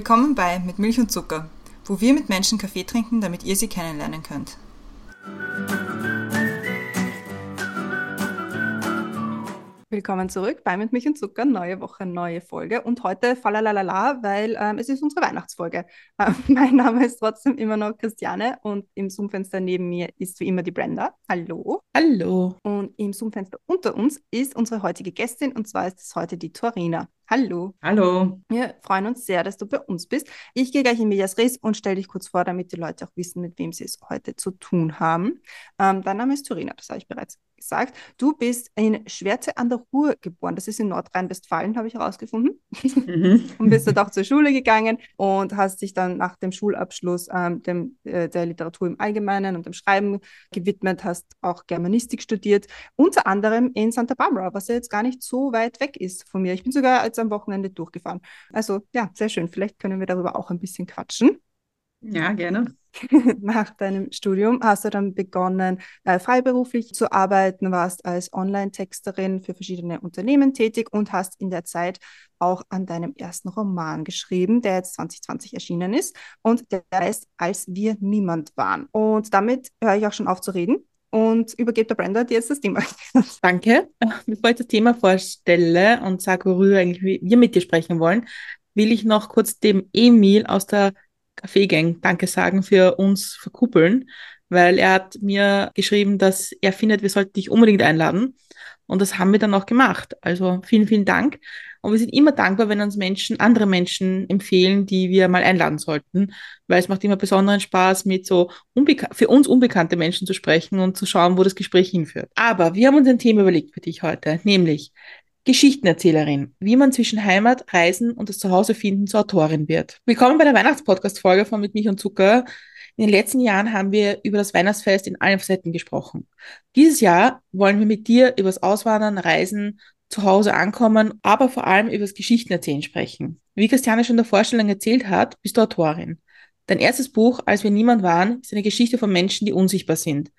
Willkommen bei Mit Milch und Zucker, wo wir mit Menschen Kaffee trinken, damit ihr sie kennenlernen könnt. Willkommen zurück bei Mit Milch und Zucker, neue Woche, neue Folge und heute falalala, weil ähm, es ist unsere Weihnachtsfolge. Äh, mein Name ist trotzdem immer noch Christiane und im Zoom-Fenster neben mir ist wie immer die Brenda. Hallo. Hallo. Und im Zoom-Fenster unter uns ist unsere heutige Gästin und zwar ist es heute die Torina. Hallo. Hallo. Wir freuen uns sehr, dass du bei uns bist. Ich gehe gleich in Medias Res und stelle dich kurz vor, damit die Leute auch wissen, mit wem sie es heute zu tun haben. Ähm, dein Name ist Turina, das habe ich bereits gesagt. Du bist in Schwerte an der Ruhr geboren. Das ist in Nordrhein-Westfalen, habe ich herausgefunden. Mhm. und bist dort auch zur Schule gegangen und hast dich dann nach dem Schulabschluss ähm, dem, äh, der Literatur im Allgemeinen und dem Schreiben gewidmet, hast auch Germanistik studiert, unter anderem in Santa Barbara, was ja jetzt gar nicht so weit weg ist von mir. Ich bin sogar als am Wochenende durchgefahren. Also ja, sehr schön. Vielleicht können wir darüber auch ein bisschen quatschen. Ja, gerne. Nach deinem Studium hast du dann begonnen, äh, freiberuflich zu arbeiten, warst als Online-Texterin für verschiedene Unternehmen tätig und hast in der Zeit auch an deinem ersten Roman geschrieben, der jetzt 2020 erschienen ist und der heißt Als wir niemand waren. Und damit höre ich auch schon auf zu reden und übergebe der Brenda dir jetzt das Thema. Danke. Bevor ich das Thema vorstelle und sage, worüber eigentlich wir mit dir sprechen wollen, will ich noch kurz dem Emil aus der Kaffeegang Danke sagen für uns verkuppeln, weil er hat mir geschrieben, dass er findet, wir sollten dich unbedingt einladen. Und das haben wir dann auch gemacht. Also vielen, vielen Dank. Und wir sind immer dankbar, wenn uns Menschen, andere Menschen empfehlen, die wir mal einladen sollten, weil es macht immer besonderen Spaß, mit so für uns unbekannte Menschen zu sprechen und zu schauen, wo das Gespräch hinführt. Aber wir haben uns ein Thema überlegt für dich heute, nämlich Geschichtenerzählerin, wie man zwischen Heimat, Reisen und das Zuhause finden zur Autorin wird. Willkommen bei der Weihnachtspodcast-Folge von Mit Mich und Zucker. In den letzten Jahren haben wir über das Weihnachtsfest in allen Facetten gesprochen. Dieses Jahr wollen wir mit dir über das Auswandern, Reisen zu Hause ankommen, aber vor allem über das Geschichtenerzählen sprechen. Wie Christiane schon in der Vorstellung erzählt hat, bist du Autorin. Dein erstes Buch, Als wir niemand waren, ist eine Geschichte von Menschen, die unsichtbar sind.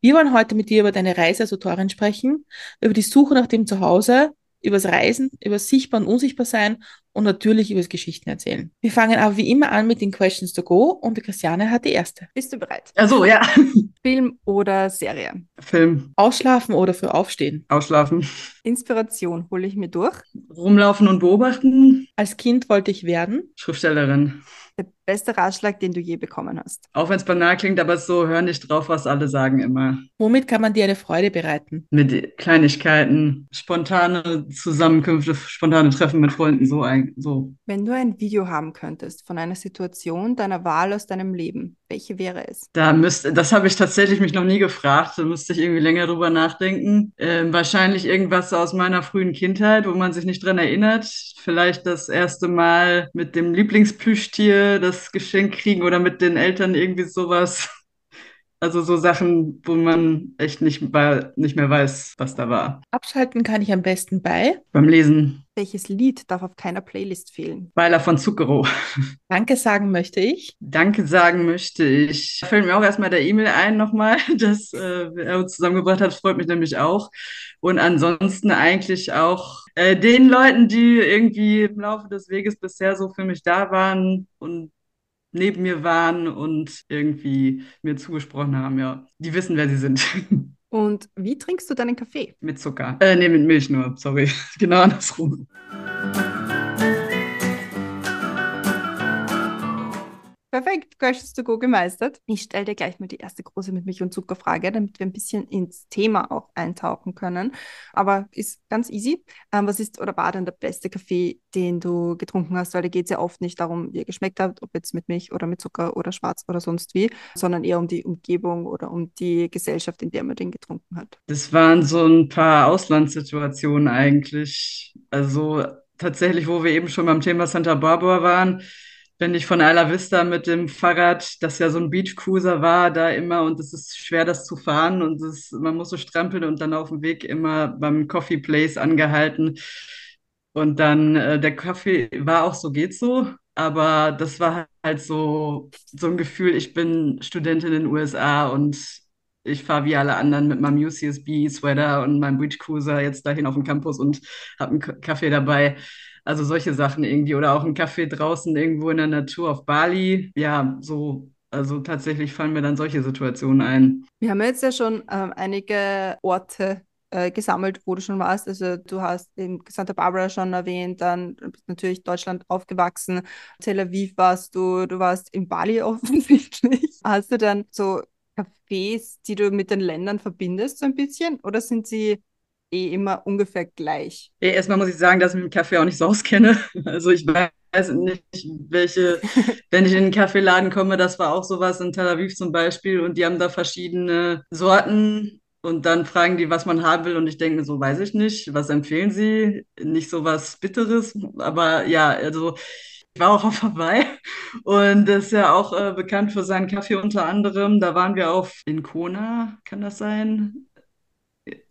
Wir wollen heute mit dir über deine Reise als Autorin sprechen, über die Suche nach dem Zuhause, übers Reisen, über Sichtbar und Unsichtbar sein und natürlich über das Geschichten erzählen. Wir fangen aber wie immer an mit den Questions to go und die Christiane hat die erste. Bist du bereit? Also ja. Film oder Serie? Film. Ausschlafen oder für Aufstehen? Ausschlafen. Inspiration hole ich mir durch. Rumlaufen und beobachten. Als Kind wollte ich werden. Schriftstellerin. Der beste Ratschlag, den du je bekommen hast. Auch wenn es banal klingt, aber so, hör nicht drauf, was alle sagen immer. Womit kann man dir eine Freude bereiten? Mit Kleinigkeiten, spontane Zusammenkünfte, spontane Treffen mit Freunden, so, ein, so. Wenn du ein Video haben könntest von einer Situation deiner Wahl aus deinem Leben, welche wäre es? Da müsste, das habe ich tatsächlich mich noch nie gefragt. Da müsste ich irgendwie länger drüber nachdenken. Ähm, wahrscheinlich irgendwas aus meiner frühen Kindheit, wo man sich nicht dran erinnert. Vielleicht das erste Mal mit dem Lieblingsplüschtier das Geschenk kriegen oder mit den Eltern irgendwie sowas. Also so Sachen, wo man echt nicht, nicht mehr weiß, was da war. Abschalten kann ich am besten bei. Beim Lesen. Welches Lied darf auf keiner Playlist fehlen? Weiler von Zucchero. Danke sagen möchte ich. Danke sagen möchte ich. Da fällt mir auch erstmal der E-Mail ein nochmal, dass äh, er uns zusammengebracht hat. Freut mich nämlich auch. Und ansonsten eigentlich auch äh, den Leuten, die irgendwie im Laufe des Weges bisher so für mich da waren und neben mir waren und irgendwie mir zugesprochen haben, ja, die wissen, wer sie sind. Und wie trinkst du deinen Kaffee? Mit Zucker. Äh, nee, mit Milch nur, sorry. genau andersrum. Perfekt, Questions to Go gemeistert. Ich stelle dir gleich mal die erste große mit Milch und Zuckerfrage, damit wir ein bisschen ins Thema auch eintauchen können. Aber ist ganz easy. Ähm, was ist oder war denn der beste Kaffee, den du getrunken hast? Weil da geht es ja oft nicht darum, wie er geschmeckt hat, ob jetzt mit Milch oder mit Zucker oder schwarz oder sonst wie, sondern eher um die Umgebung oder um die Gesellschaft, in der man den getrunken hat. Das waren so ein paar Auslandssituationen eigentlich. Also tatsächlich, wo wir eben schon beim Thema Santa Barbara waren bin ich von Isla Vista mit dem Fahrrad, das ja so ein Beachcruiser war, da immer und es ist schwer, das zu fahren und es, man muss so strampeln und dann auf dem Weg immer beim Coffee Place angehalten. Und dann äh, der Kaffee war auch so, geht so, aber das war halt so, so ein Gefühl, ich bin Studentin in den USA und ich fahre wie alle anderen mit meinem UCSB-Sweater und meinem Beachcruiser jetzt dahin auf den Campus und habe einen Kaffee dabei. Also solche Sachen irgendwie. Oder auch ein Café draußen irgendwo in der Natur auf Bali. Ja, so. Also tatsächlich fallen mir dann solche Situationen ein. Wir haben jetzt ja schon ähm, einige Orte äh, gesammelt, wo du schon warst. Also du hast eben Santa Barbara schon erwähnt, dann bist natürlich Deutschland aufgewachsen, Tel Aviv warst du, du warst in Bali offensichtlich. Hast du dann so Cafés, die du mit den Ländern verbindest, so ein bisschen? Oder sind sie eh immer ungefähr gleich? Erstmal muss ich sagen, dass ich mit Kaffee auch nicht so auskenne. Also ich weiß nicht, welche, wenn ich in einen Kaffeeladen komme, das war auch sowas in Tel Aviv zum Beispiel und die haben da verschiedene Sorten und dann fragen die, was man haben will und ich denke so, weiß ich nicht, was empfehlen sie? Nicht so was Bitteres, aber ja, also ich war auch auf Hawaii und das ist ja auch äh, bekannt für seinen Kaffee unter anderem. Da waren wir auf in Kona, kann das sein?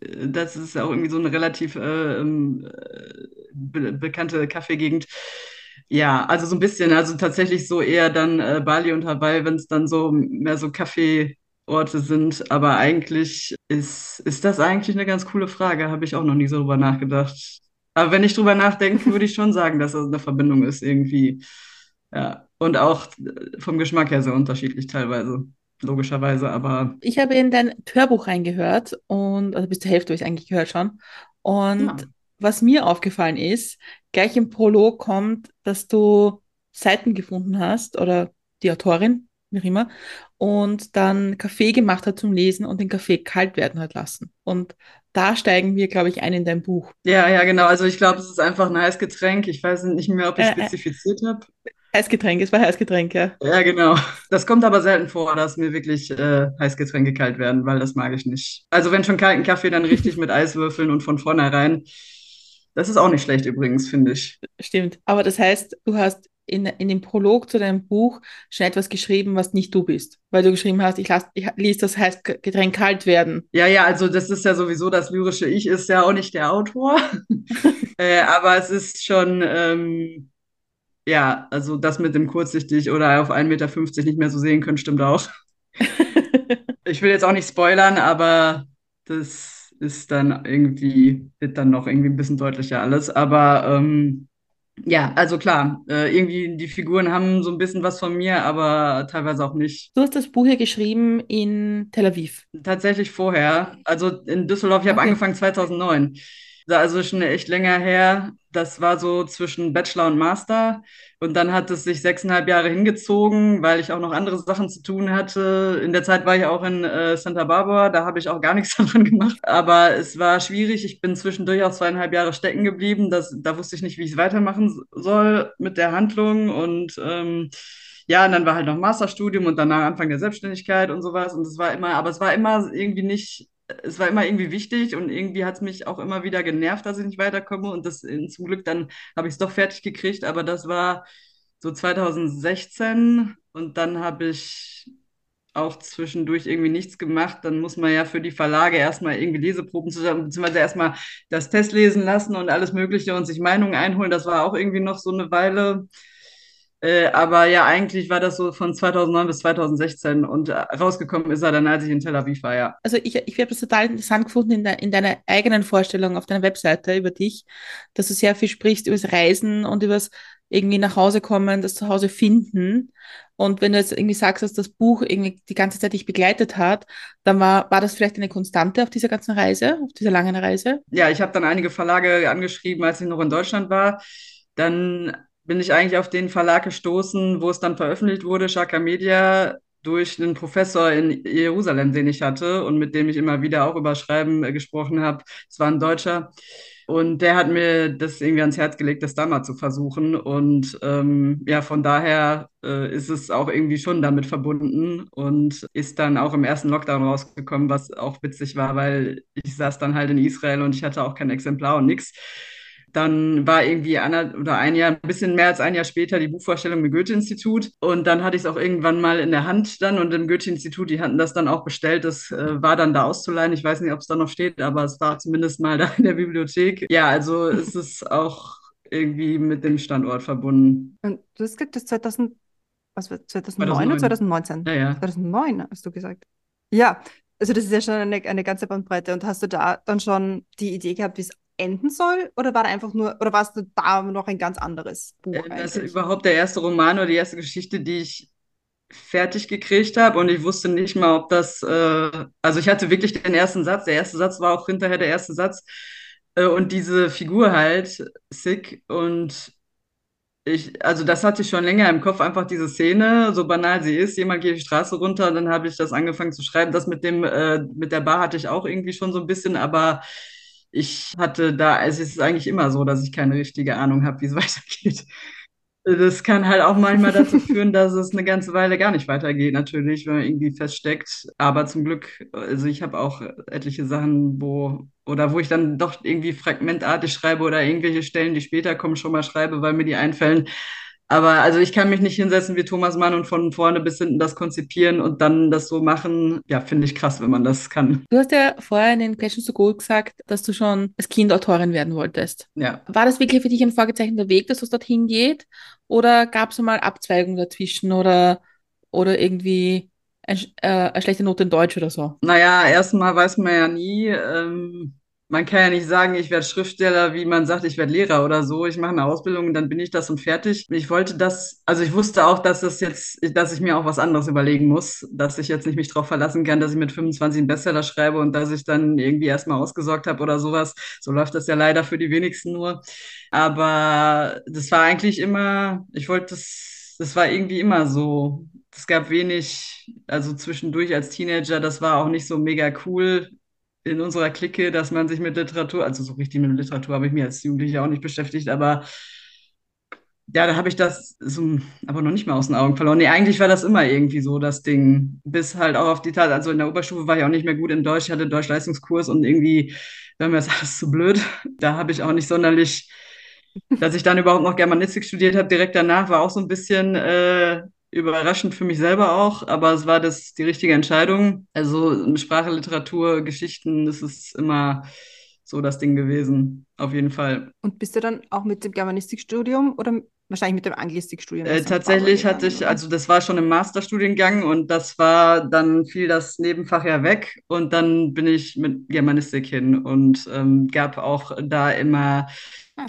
Das ist auch irgendwie so eine relativ äh, ähm, äh, be bekannte Kaffeegegend. Ja, also so ein bisschen, also tatsächlich so eher dann äh, Bali und Hawaii, wenn es dann so mehr so Kaffeeorte sind. Aber eigentlich ist, ist das eigentlich eine ganz coole Frage, habe ich auch noch nie so drüber nachgedacht. Aber wenn ich drüber nachdenke, würde ich schon sagen, dass das eine Verbindung ist irgendwie. Ja, und auch vom Geschmack her sehr unterschiedlich teilweise logischerweise, aber. Ich habe in dein Hörbuch reingehört und, also bis zur Hälfte habe ich eigentlich gehört schon. Und ja. was mir aufgefallen ist, gleich im Prolog kommt, dass du Seiten gefunden hast oder die Autorin, wie immer, und dann Kaffee gemacht hat zum Lesen und den Kaffee kalt werden hat lassen. Und da steigen wir, glaube ich, ein in dein Buch. Ja, ja, genau. Also ich glaube, es ist einfach ein Heißgetränk. Ich weiß nicht mehr, ob ich äh, äh. spezifiziert habe. Heißgetränk, es war Heißgetränk, ja. Ja, genau. Das kommt aber selten vor, dass mir wirklich äh, Heißgetränke kalt werden, weil das mag ich nicht. Also wenn schon kalten Kaffee, dann richtig mit Eiswürfeln und von vornherein. Das ist auch nicht schlecht übrigens, finde ich. Stimmt. Aber das heißt, du hast in, in dem Prolog zu deinem Buch schon etwas geschrieben, was nicht du bist. Weil du geschrieben hast, ich, las, ich ließ das Heißgetränk kalt werden. Ja, ja, also das ist ja sowieso das lyrische Ich, ist ja auch nicht der Autor. äh, aber es ist schon... Ähm, ja, also das mit dem kurzsichtig oder auf 1,50 Meter nicht mehr so sehen können, stimmt auch. ich will jetzt auch nicht spoilern, aber das ist dann irgendwie, wird dann noch irgendwie ein bisschen deutlicher alles. Aber ähm, ja, also klar, äh, irgendwie die Figuren haben so ein bisschen was von mir, aber teilweise auch nicht. Du hast das Buch hier geschrieben in Tel Aviv. Tatsächlich vorher. Also in Düsseldorf, ich habe okay. angefangen 2009 also schon echt länger her. Das war so zwischen Bachelor und Master. Und dann hat es sich sechseinhalb Jahre hingezogen, weil ich auch noch andere Sachen zu tun hatte. In der Zeit war ich auch in äh, Santa Barbara, da habe ich auch gar nichts davon gemacht. Aber es war schwierig. Ich bin zwischendurch auch zweieinhalb Jahre stecken geblieben. Das, da wusste ich nicht, wie ich es weitermachen soll mit der Handlung. Und ähm, ja, und dann war halt noch Masterstudium und danach Anfang der Selbstständigkeit und sowas. Und es war immer, aber es war immer irgendwie nicht es war immer irgendwie wichtig und irgendwie hat es mich auch immer wieder genervt, dass ich nicht weiterkomme. Und das zum Glück, dann habe ich es doch fertig gekriegt. Aber das war so 2016 und dann habe ich auch zwischendurch irgendwie nichts gemacht. Dann muss man ja für die Verlage erstmal irgendwie Leseproben zusammen, beziehungsweise erstmal das Test lesen lassen und alles Mögliche und sich Meinungen einholen. Das war auch irgendwie noch so eine Weile. Äh, aber ja, eigentlich war das so von 2009 bis 2016 und äh, rausgekommen ist er dann, als ich in Tel Aviv war, ja. Also ich, ich habe das total interessant gefunden in, de, in deiner eigenen Vorstellung auf deiner Webseite über dich, dass du sehr viel sprichst über das Reisen und über das irgendwie nach Hause kommen, das Zuhause finden. Und wenn du jetzt irgendwie sagst, dass das Buch irgendwie die ganze Zeit dich begleitet hat, dann war, war das vielleicht eine Konstante auf dieser ganzen Reise, auf dieser langen Reise? Ja, ich habe dann einige Verlage angeschrieben, als ich noch in Deutschland war. Dann bin ich eigentlich auf den Verlag gestoßen, wo es dann veröffentlicht wurde, Shaka Media, durch einen Professor in Jerusalem, den ich hatte und mit dem ich immer wieder auch über Schreiben äh, gesprochen habe. Es war ein Deutscher. Und der hat mir das irgendwie ans Herz gelegt, das da mal zu versuchen. Und ähm, ja, von daher äh, ist es auch irgendwie schon damit verbunden und ist dann auch im ersten Lockdown rausgekommen, was auch witzig war, weil ich saß dann halt in Israel und ich hatte auch kein Exemplar und nichts. Dann war irgendwie einer oder ein Jahr, ein bisschen mehr als ein Jahr später die Buchvorstellung im Goethe-Institut. Und dann hatte ich es auch irgendwann mal in der Hand dann und im Goethe-Institut, die hatten das dann auch bestellt. Das äh, war dann da auszuleihen. Ich weiß nicht, ob es da noch steht, aber es war zumindest mal da in der Bibliothek. Ja, also es ist auch irgendwie mit dem Standort verbunden. Und du hast gesagt, das 2000, was war 2009 2009. oder 2019? Ja, ja. 2009 hast du gesagt. Ja, also das ist ja schon eine, eine ganze Bandbreite. Und hast du da dann schon die Idee gehabt, wie es enden soll? Oder war da einfach nur, oder war es da noch ein ganz anderes Buch? Äh, Das ist überhaupt der erste Roman oder die erste Geschichte, die ich fertig gekriegt habe und ich wusste nicht mal, ob das, äh, also ich hatte wirklich den ersten Satz, der erste Satz war auch hinterher der erste Satz äh, und diese Figur halt, Sick und ich, also das hatte ich schon länger im Kopf, einfach diese Szene, so banal sie ist, jemand geht die Straße runter und dann habe ich das angefangen zu schreiben. Das mit dem, äh, mit der Bar hatte ich auch irgendwie schon so ein bisschen, aber ich hatte da, also es ist eigentlich immer so, dass ich keine richtige Ahnung habe, wie es weitergeht. Das kann halt auch manchmal dazu führen, dass es eine ganze Weile gar nicht weitergeht, natürlich, wenn man irgendwie feststeckt. Aber zum Glück, also ich habe auch etliche Sachen, wo, oder wo ich dann doch irgendwie fragmentartig schreibe oder irgendwelche Stellen, die später kommen, schon mal schreibe, weil mir die einfallen. Aber also ich kann mich nicht hinsetzen wie Thomas Mann und von vorne bis hinten das konzipieren und dann das so machen. Ja, finde ich krass, wenn man das kann. Du hast ja vorher in den Questions to Go gesagt, dass du schon als Kind Autorin werden wolltest. Ja. War das wirklich für dich ein vorgezeichneter Weg, dass es dorthin geht? Oder gab es mal Abzweigungen dazwischen oder, oder irgendwie ein, äh, eine schlechte Note in Deutsch oder so? Naja, erstmal weiß man ja nie. Ähm, man kann ja nicht sagen, ich werde Schriftsteller, wie man sagt, ich werde Lehrer oder so. Ich mache eine Ausbildung und dann bin ich das und fertig. Ich wollte das, also ich wusste auch, dass das jetzt, dass ich mir auch was anderes überlegen muss, dass ich jetzt nicht mich darauf verlassen kann, dass ich mit 25 einen Bestseller schreibe und dass ich dann irgendwie erstmal ausgesorgt habe oder sowas. So läuft das ja leider für die wenigsten nur. Aber das war eigentlich immer, ich wollte das, das war irgendwie immer so. Es gab wenig, also zwischendurch als Teenager, das war auch nicht so mega cool in unserer Clique, dass man sich mit Literatur, also so richtig mit Literatur habe ich mir als Jugendlicher auch nicht beschäftigt, aber ja, da habe ich das so, aber noch nicht mal aus den Augen verloren. Nee, eigentlich war das immer irgendwie so das Ding. Bis halt auch auf die Tat, also in der Oberstufe war ich auch nicht mehr gut in Deutsch, ich hatte Deutsch-Leistungskurs und irgendwie war mir das alles zu blöd. Da habe ich auch nicht sonderlich, dass ich dann überhaupt noch Germanistik studiert habe, direkt danach, war auch so ein bisschen äh, überraschend für mich selber auch, aber es war das die richtige Entscheidung. Also Sprache, Literatur, Geschichten, das ist immer so das Ding gewesen, auf jeden Fall. Und bist du dann auch mit dem Germanistikstudium oder wahrscheinlich mit dem Anglistikstudium? Äh, tatsächlich hatte ich, also das war schon im Masterstudiengang und das war, dann fiel das Nebenfach ja weg und dann bin ich mit Germanistik hin und ähm, gab auch da immer Ah.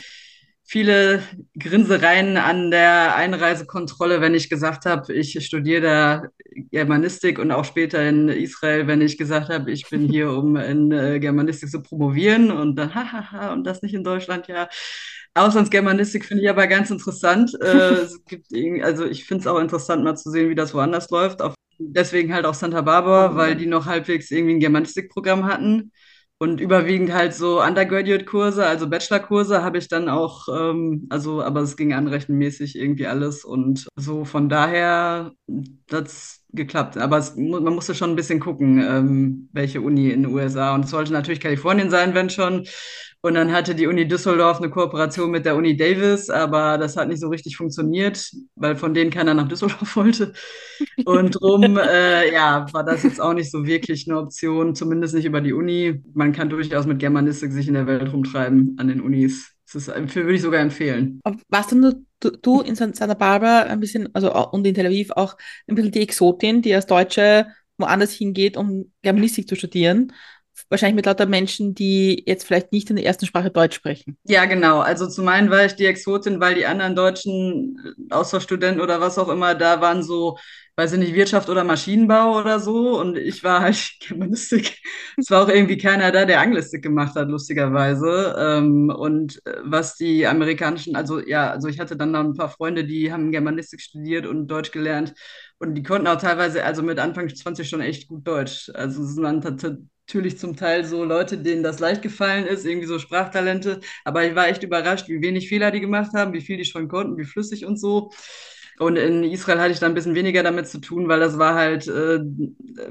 Viele Grinsereien an der Einreisekontrolle, wenn ich gesagt habe, ich studiere da Germanistik und auch später in Israel, wenn ich gesagt habe, ich bin hier, um in äh, Germanistik zu promovieren und dann, hahaha, und das nicht in Deutschland, ja. Auslandsgermanistik finde ich aber ganz interessant. Äh, es gibt irgendwie, also ich finde es auch interessant, mal zu sehen, wie das woanders läuft. Auf, deswegen halt auch Santa Barbara, weil die noch halbwegs irgendwie ein Germanistikprogramm hatten. Und überwiegend halt so Undergraduate-Kurse, also Bachelor-Kurse habe ich dann auch, ähm, also, aber es ging anrechenmäßig irgendwie alles und so von daher das geklappt. Aber es, man musste schon ein bisschen gucken, ähm, welche Uni in den USA. Und es sollte natürlich Kalifornien sein, wenn schon. Und dann hatte die Uni Düsseldorf eine Kooperation mit der Uni Davis, aber das hat nicht so richtig funktioniert, weil von denen keiner nach Düsseldorf wollte. Und drum, äh, ja, war das jetzt auch nicht so wirklich eine Option, zumindest nicht über die Uni. Man kann durchaus mit Germanistik sich in der Welt rumtreiben an den Unis. Das ist, würde ich sogar empfehlen. Warst du, du, du in San- Santa Barbara ein bisschen, also und in Tel Aviv auch ein bisschen die Exotin, die als Deutsche woanders hingeht, um Germanistik zu studieren? Wahrscheinlich mit lauter Menschen, die jetzt vielleicht nicht in der ersten Sprache Deutsch sprechen. Ja, genau. Also zum einen war ich die Exotin, weil die anderen deutschen äh, Austauschstudenten oder was auch immer da waren so, weiß ich nicht, Wirtschaft oder Maschinenbau oder so. Und ich war halt Germanistik. Es war auch irgendwie keiner da, der Anglistik gemacht hat, lustigerweise. Ähm, und äh, was die amerikanischen, also ja, also ich hatte dann noch ein paar Freunde, die haben Germanistik studiert und Deutsch gelernt. Und die konnten auch teilweise, also mit Anfang 20 schon echt gut Deutsch. Also es waren tat- natürlich zum Teil so Leute, denen das leicht gefallen ist, irgendwie so Sprachtalente. Aber ich war echt überrascht, wie wenig Fehler die gemacht haben, wie viel die schon konnten, wie flüssig und so. Und in Israel hatte ich da ein bisschen weniger damit zu tun, weil das war halt äh,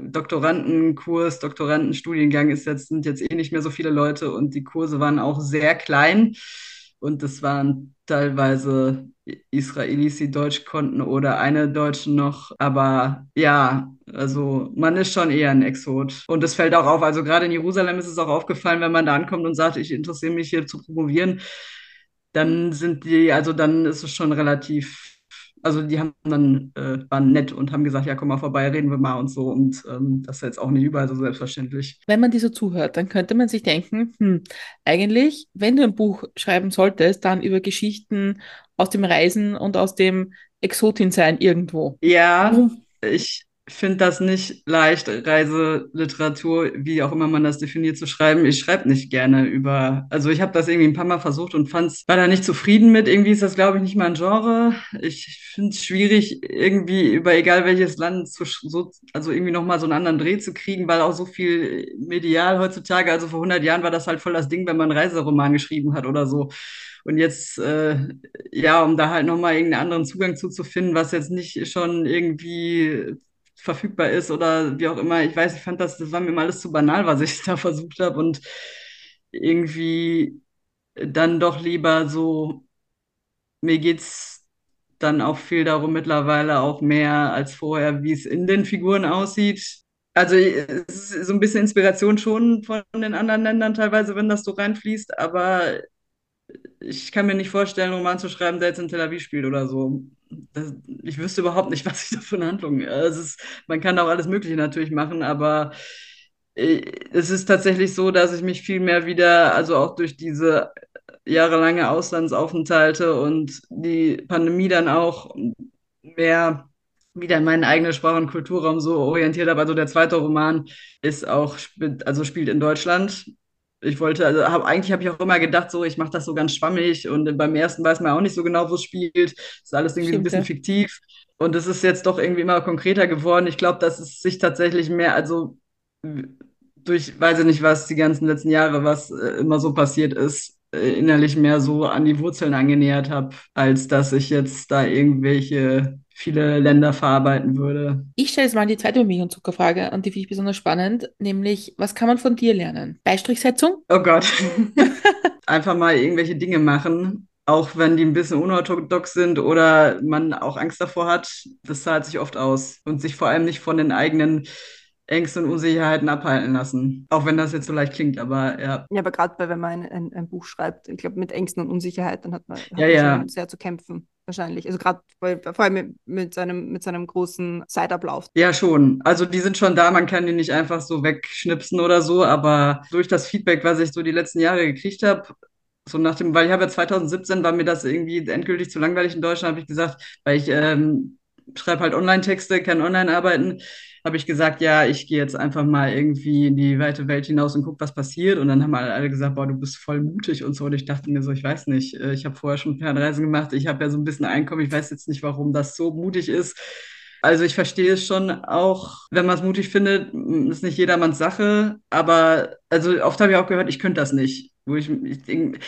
Doktorandenkurs, Doktorandenstudiengang ist jetzt, sind jetzt eh nicht mehr so viele Leute und die Kurse waren auch sehr klein. Und das waren teilweise Israelis, die Deutsch konnten oder eine Deutsche noch. Aber ja, also man ist schon eher ein Exot. Und es fällt auch auf, also gerade in Jerusalem ist es auch aufgefallen, wenn man da ankommt und sagt, ich interessiere mich hier zu promovieren, dann sind die, also dann ist es schon relativ Also die haben dann, äh, waren nett und haben gesagt, ja, komm mal vorbei, reden wir mal und so. Und ähm, das ist jetzt auch nicht überall so selbstverständlich. Wenn man die so zuhört, dann könnte man sich denken, hm, eigentlich, wenn du ein Buch schreiben solltest, dann über Geschichten aus dem Reisen und aus dem Exotinsein irgendwo. Ja, ich finde das nicht leicht, Reiseliteratur, wie auch immer man das definiert, zu schreiben. Ich schreibe nicht gerne über, also ich habe das irgendwie ein paar Mal versucht und fand's, war da nicht zufrieden mit. Irgendwie ist das, glaube ich, nicht mein Genre. Ich finde es schwierig, irgendwie über egal welches Land zu, so, also irgendwie nochmal so einen anderen Dreh zu kriegen, weil auch so viel medial heutzutage, also vor 100 Jahren war das halt voll das Ding, wenn man einen Reiseroman geschrieben hat oder so. Und jetzt, äh, ja, um da halt nochmal irgendeinen anderen Zugang zuzufinden, was jetzt nicht schon irgendwie verfügbar ist oder wie auch immer. Ich weiß, ich fand das, das war mir mal alles zu banal, was ich da versucht habe und irgendwie dann doch lieber so, mir geht's dann auch viel darum mittlerweile auch mehr als vorher, wie es in den Figuren aussieht. Also ist so ein bisschen Inspiration schon von den anderen Ländern teilweise, wenn das so reinfließt, aber ich kann mir nicht vorstellen, einen Roman zu schreiben, der jetzt in Tel Aviv spielt oder so. Das, ich wüsste überhaupt nicht, was ich da für eine Handlung. Es ist, man kann auch alles Mögliche natürlich machen, aber äh, es ist tatsächlich so, dass ich mich viel mehr wieder, also auch durch diese jahrelange Auslandsaufenthalte und die Pandemie dann auch mehr wieder in meinen eigenen Sprach- und Kulturraum so orientiert habe. Also der zweite Roman ist auch, also spielt in Deutschland ich wollte, also hab, eigentlich habe ich auch immer gedacht, so, ich mache das so ganz schwammig und beim ersten weiß man auch nicht so genau, wo es spielt. Das ist alles irgendwie Stimmt, ein bisschen ja. fiktiv. Und es ist jetzt doch irgendwie immer konkreter geworden. Ich glaube, dass es sich tatsächlich mehr, also durch, weiß ich nicht was, die ganzen letzten Jahre, was äh, immer so passiert ist, äh, innerlich mehr so an die Wurzeln angenähert habe, als dass ich jetzt da irgendwelche viele Länder verarbeiten würde. Ich stelle jetzt mal die zweite Milch- und Zuckerfrage und die finde ich besonders spannend, nämlich, was kann man von dir lernen? Beistrichsetzung? Oh Gott. Einfach mal irgendwelche Dinge machen, auch wenn die ein bisschen unorthodox sind oder man auch Angst davor hat. Das zahlt sich oft aus und sich vor allem nicht von den eigenen Ängste und Unsicherheiten abhalten lassen. Auch wenn das jetzt so leicht klingt, aber ja. Ja, aber gerade wenn man ein, ein, Buch schreibt, ich glaube, mit Ängsten und Unsicherheiten hat man, hat ja, ja. sehr zu kämpfen wahrscheinlich. Also gerade vor allem mit, mit, seinem, mit seinem großen Zeitablauf. Ja, schon. Also die sind schon da, man kann die nicht einfach so wegschnipsen oder so, aber durch das Feedback, was ich so die letzten Jahre gekriegt habe, so nach dem, weil ich habe ja 2017, war mir das irgendwie endgültig zu langweilig in Deutschland, habe ich gesagt, weil ich ähm, schreibe halt Online-Texte, kann online arbeiten habe ich gesagt, ja, ich gehe jetzt einfach mal irgendwie in die weite Welt hinaus und gucke, was passiert. Und dann haben alle gesagt, boah, du bist voll mutig und so. Und ich dachte mir so, ich weiß nicht, äh, ich habe vorher schon Fernreisen gemacht, ich habe ja so ein bisschen Einkommen, ich weiß jetzt nicht, warum das so mutig ist. Also ich verstehe es schon auch, wenn man es mutig findet, ist nicht jedermanns Sache. Aber also oft habe ich auch gehört, ich könnte das nicht. Wo ich, ich,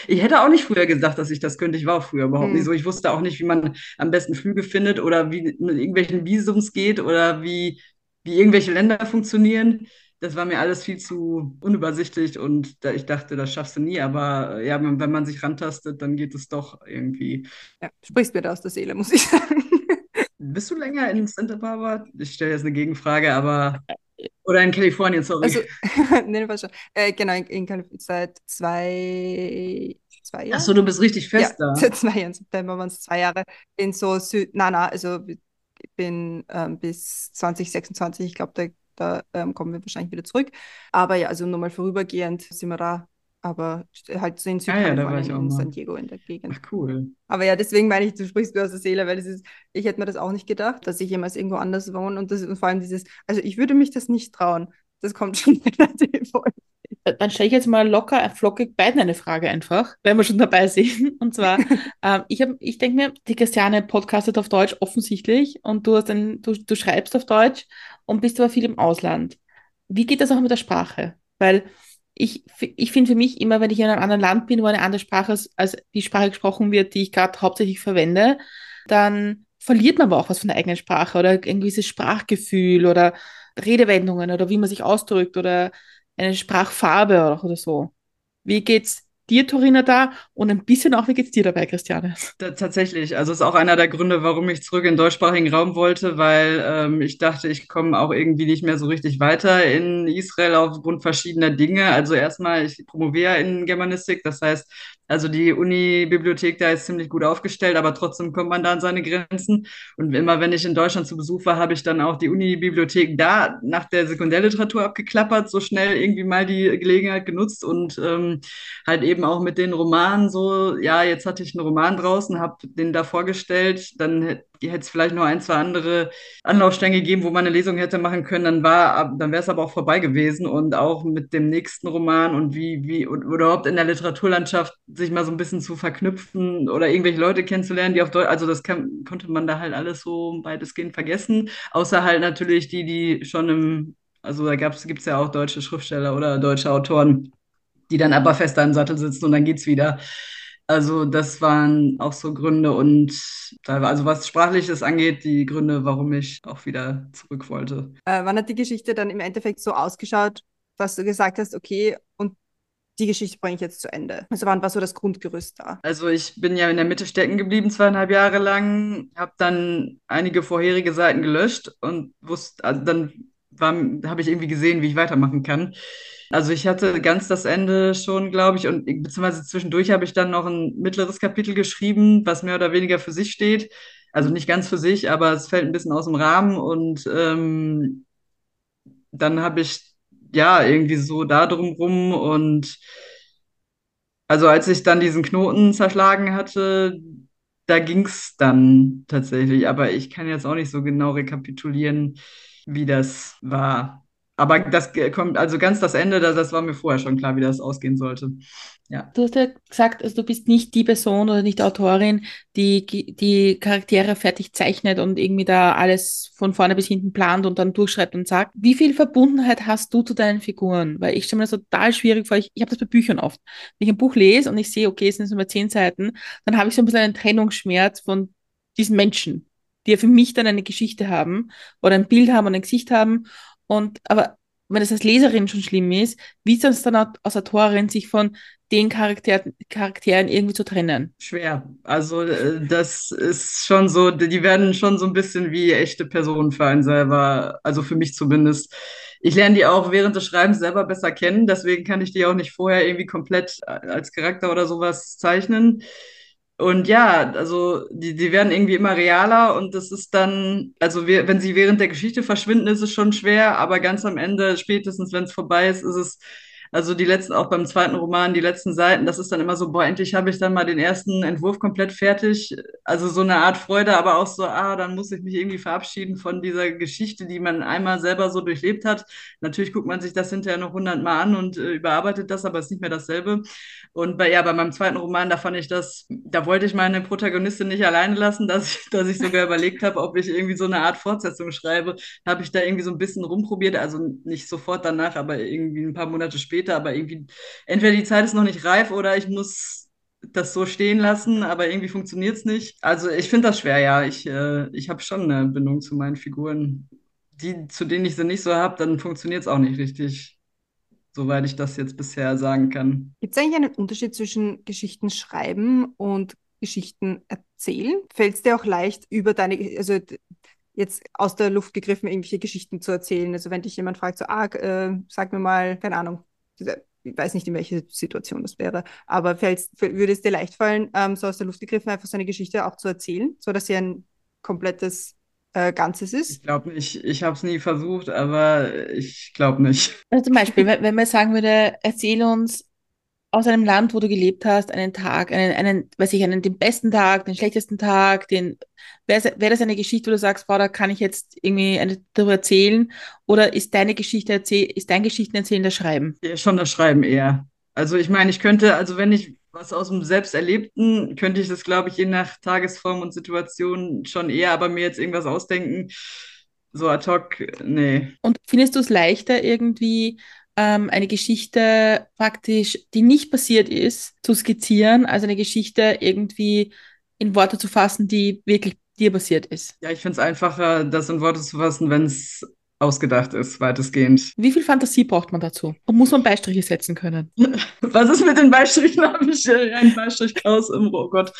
ich, hätte auch nicht früher gesagt, dass ich das könnte. Ich war auch früher überhaupt hm. nicht so. Ich wusste auch nicht, wie man am besten Flüge findet oder wie mit irgendwelchen Visums geht oder wie wie irgendwelche Länder funktionieren. Das war mir alles viel zu unübersichtlich und da, ich dachte, das schaffst du nie. Aber ja, wenn man sich rantastet, dann geht es doch irgendwie. Ja, sprichst mir da aus der Seele, muss ich sagen. Bist du länger in Santa Barbara? Ich stelle jetzt eine Gegenfrage, aber. Oder in Kalifornien, sorry. Also, nee, schon. Äh, genau, in, in Kalifornien seit zwei, zwei Jahren. Achso, du bist richtig fest ja, da. Seit zwei Jahren, September waren es zwei Jahre. In so Süd, na, na, also bin ähm, bis 2026, ich glaube, da, da ähm, kommen wir wahrscheinlich wieder zurück. Aber ja, also nur mal vorübergehend sind wir da. Aber halt so in Südkalifornien, ja, ja, in San Diego in der Gegend. Ach, cool. Aber ja, deswegen meine ich, du sprichst mir aus der Seele, weil es ist, ich hätte mir das auch nicht gedacht, dass ich jemals irgendwo anders wohne. Und, das, und vor allem dieses, also ich würde mich das nicht trauen. Das kommt schon relativ häufig. Äh, dann stelle ich jetzt mal locker, flockig beiden eine Frage einfach, wenn wir schon dabei sind. Und zwar, ähm, ich, ich denke mir, die Christiane podcastet auf Deutsch offensichtlich und du, hast ein, du, du schreibst auf Deutsch und bist aber viel im Ausland. Wie geht das auch mit der Sprache? Weil ich, ich finde für mich immer, wenn ich in einem anderen Land bin, wo eine andere Sprache als, als die Sprache gesprochen wird, die ich gerade hauptsächlich verwende, dann verliert man aber auch was von der eigenen Sprache oder ein gewisses Sprachgefühl oder Redewendungen oder wie man sich ausdrückt oder eine Sprachfarbe oder, oder so. Wie geht's dir, Torina, da und ein bisschen auch, wie geht's dir dabei, Christiane? Da, tatsächlich. Also ist auch einer der Gründe, warum ich zurück in den deutschsprachigen Raum wollte, weil ähm, ich dachte, ich komme auch irgendwie nicht mehr so richtig weiter in Israel aufgrund verschiedener Dinge. Also erstmal, ich promoviere in Germanistik, das heißt, also die Uni-Bibliothek da ist ziemlich gut aufgestellt, aber trotzdem kommt man da an seine Grenzen. Und immer wenn ich in Deutschland zu Besuch war, habe ich dann auch die Uni-Bibliothek da nach der Sekundärliteratur abgeklappert, so schnell irgendwie mal die Gelegenheit genutzt und ähm, halt eben auch mit den Romanen so, ja, jetzt hatte ich einen Roman draußen, habe den da vorgestellt, dann hätte es vielleicht noch ein, zwei andere Anlaufstänge gegeben, wo man eine Lesung hätte machen können, dann war, dann wäre es aber auch vorbei gewesen und auch mit dem nächsten Roman und wie, wie, oder überhaupt in der Literaturlandschaft sich mal so ein bisschen zu verknüpfen oder irgendwelche Leute kennenzulernen, die auf Deutsch, also das kann, konnte man da halt alles so weitestgehend vergessen, außer halt natürlich die, die schon im, also da gibt es ja auch deutsche Schriftsteller oder deutsche Autoren, die dann aber fest im Sattel sitzen und dann geht's wieder. Also das waren auch so Gründe und also was Sprachliches angeht, die Gründe, warum ich auch wieder zurück wollte. Äh, wann hat die Geschichte dann im Endeffekt so ausgeschaut, was du gesagt hast, okay, und die Geschichte bringe ich jetzt zu Ende. Also wann war so das Grundgerüst da? Also ich bin ja in der Mitte stecken geblieben, zweieinhalb Jahre lang, habe dann einige vorherige Seiten gelöscht und wusste, also dann habe ich irgendwie gesehen, wie ich weitermachen kann. Also ich hatte ganz das Ende schon, glaube ich, und beziehungsweise zwischendurch habe ich dann noch ein mittleres Kapitel geschrieben, was mehr oder weniger für sich steht. Also nicht ganz für sich, aber es fällt ein bisschen aus dem Rahmen und ähm, dann habe ich ja irgendwie so da drum rum und also als ich dann diesen Knoten zerschlagen hatte, da ging es dann tatsächlich, aber ich kann jetzt auch nicht so genau rekapitulieren, wie das war. Aber das kommt, also ganz das Ende, das, das war mir vorher schon klar, wie das ausgehen sollte. Ja. Du hast ja gesagt, also du bist nicht die Person oder nicht Autorin, die die Charaktere fertig zeichnet und irgendwie da alles von vorne bis hinten plant und dann durchschreibt und sagt. Wie viel Verbundenheit hast du zu deinen Figuren? Weil ich stelle mir das total schwierig vor. Ich, ich habe das bei Büchern oft. Wenn ich ein Buch lese und ich sehe, okay, es sind nur zehn Seiten, dann habe ich so ein bisschen einen Trennungsschmerz von diesen Menschen, die ja für mich dann eine Geschichte haben oder ein Bild haben und ein Gesicht haben. Und aber wenn das als Leserin schon schlimm ist, wie ist das dann als Autorin, sich von den Charakter Charakteren irgendwie zu trennen? Schwer. Also äh, das ist schon so, die werden schon so ein bisschen wie echte Personen für einen selber, also für mich zumindest. Ich lerne die auch während des Schreibens selber besser kennen, deswegen kann ich die auch nicht vorher irgendwie komplett als Charakter oder sowas zeichnen. Und ja, also die, die werden irgendwie immer realer und das ist dann, also wir, wenn sie während der Geschichte verschwinden, ist es schon schwer, aber ganz am Ende, spätestens wenn es vorbei ist, ist es also die letzten, auch beim zweiten Roman, die letzten Seiten, das ist dann immer so, boah, endlich habe ich dann mal den ersten Entwurf komplett fertig. Also so eine Art Freude, aber auch so, ah, dann muss ich mich irgendwie verabschieden von dieser Geschichte, die man einmal selber so durchlebt hat. Natürlich guckt man sich das hinterher noch hundertmal an und äh, überarbeitet das, aber es ist nicht mehr dasselbe. Und bei, ja, bei meinem zweiten Roman, da fand ich das, da wollte ich meine Protagonistin nicht alleine lassen, dass ich, dass ich sogar überlegt habe, ob ich irgendwie so eine Art Fortsetzung schreibe. Habe ich da irgendwie so ein bisschen rumprobiert, also nicht sofort danach, aber irgendwie ein paar Monate später später, aber irgendwie, entweder die Zeit ist noch nicht reif oder ich muss das so stehen lassen, aber irgendwie funktioniert es nicht. Also ich finde das schwer, ja. Ich, äh, ich habe schon eine Bindung zu meinen Figuren. Die, zu denen ich sie nicht so habe, dann funktioniert es auch nicht richtig, soweit ich das jetzt bisher sagen kann. Gibt es eigentlich einen Unterschied zwischen Geschichten schreiben und Geschichten erzählen? Fällt es dir auch leicht über deine, also jetzt aus der Luft gegriffen, irgendwelche Geschichten zu erzählen? Also wenn dich jemand fragt, so, ah, äh, sag mir mal, keine Ahnung, ich weiß nicht, in welcher Situation das wäre, aber würde es dir leicht fallen, ähm, so aus der Luft gegriffen, einfach so eine Geschichte auch zu erzählen, so dass sie ein komplettes äh, Ganzes ist? Ich glaube nicht. Ich habe es nie versucht, aber ich glaube nicht. Also zum Beispiel, wenn man sagen würde, erzähl uns aus einem Land, wo du gelebt hast, einen Tag, einen, einen, weiß ich, einen, den besten Tag, den schlechtesten Tag, den, wäre wär das eine Geschichte, wo du sagst, boah, da kann ich jetzt irgendwie eine, darüber erzählen? Oder ist deine Geschichte erzähl, ist dein Geschichtenerzählen das Schreiben? Ja, schon das Schreiben eher. Also ich meine, ich könnte, also wenn ich was aus dem Selbsterlebten, könnte ich das, glaube ich, je nach Tagesform und Situation schon eher, aber mir jetzt irgendwas ausdenken, so ad hoc, nee. Und findest du es leichter irgendwie ähm, eine Geschichte praktisch, die nicht passiert ist, zu skizzieren, also eine Geschichte irgendwie in Worte zu fassen, die wirklich dir passiert ist. Ja, ich finde es einfacher, das in Worte zu fassen, wenn es ausgedacht ist, weitestgehend. Wie viel Fantasie braucht man dazu? Und muss man Beistriche setzen können? Was ist mit den Beistrichen? Habe ich einen Beistrich raus im Oh Gott.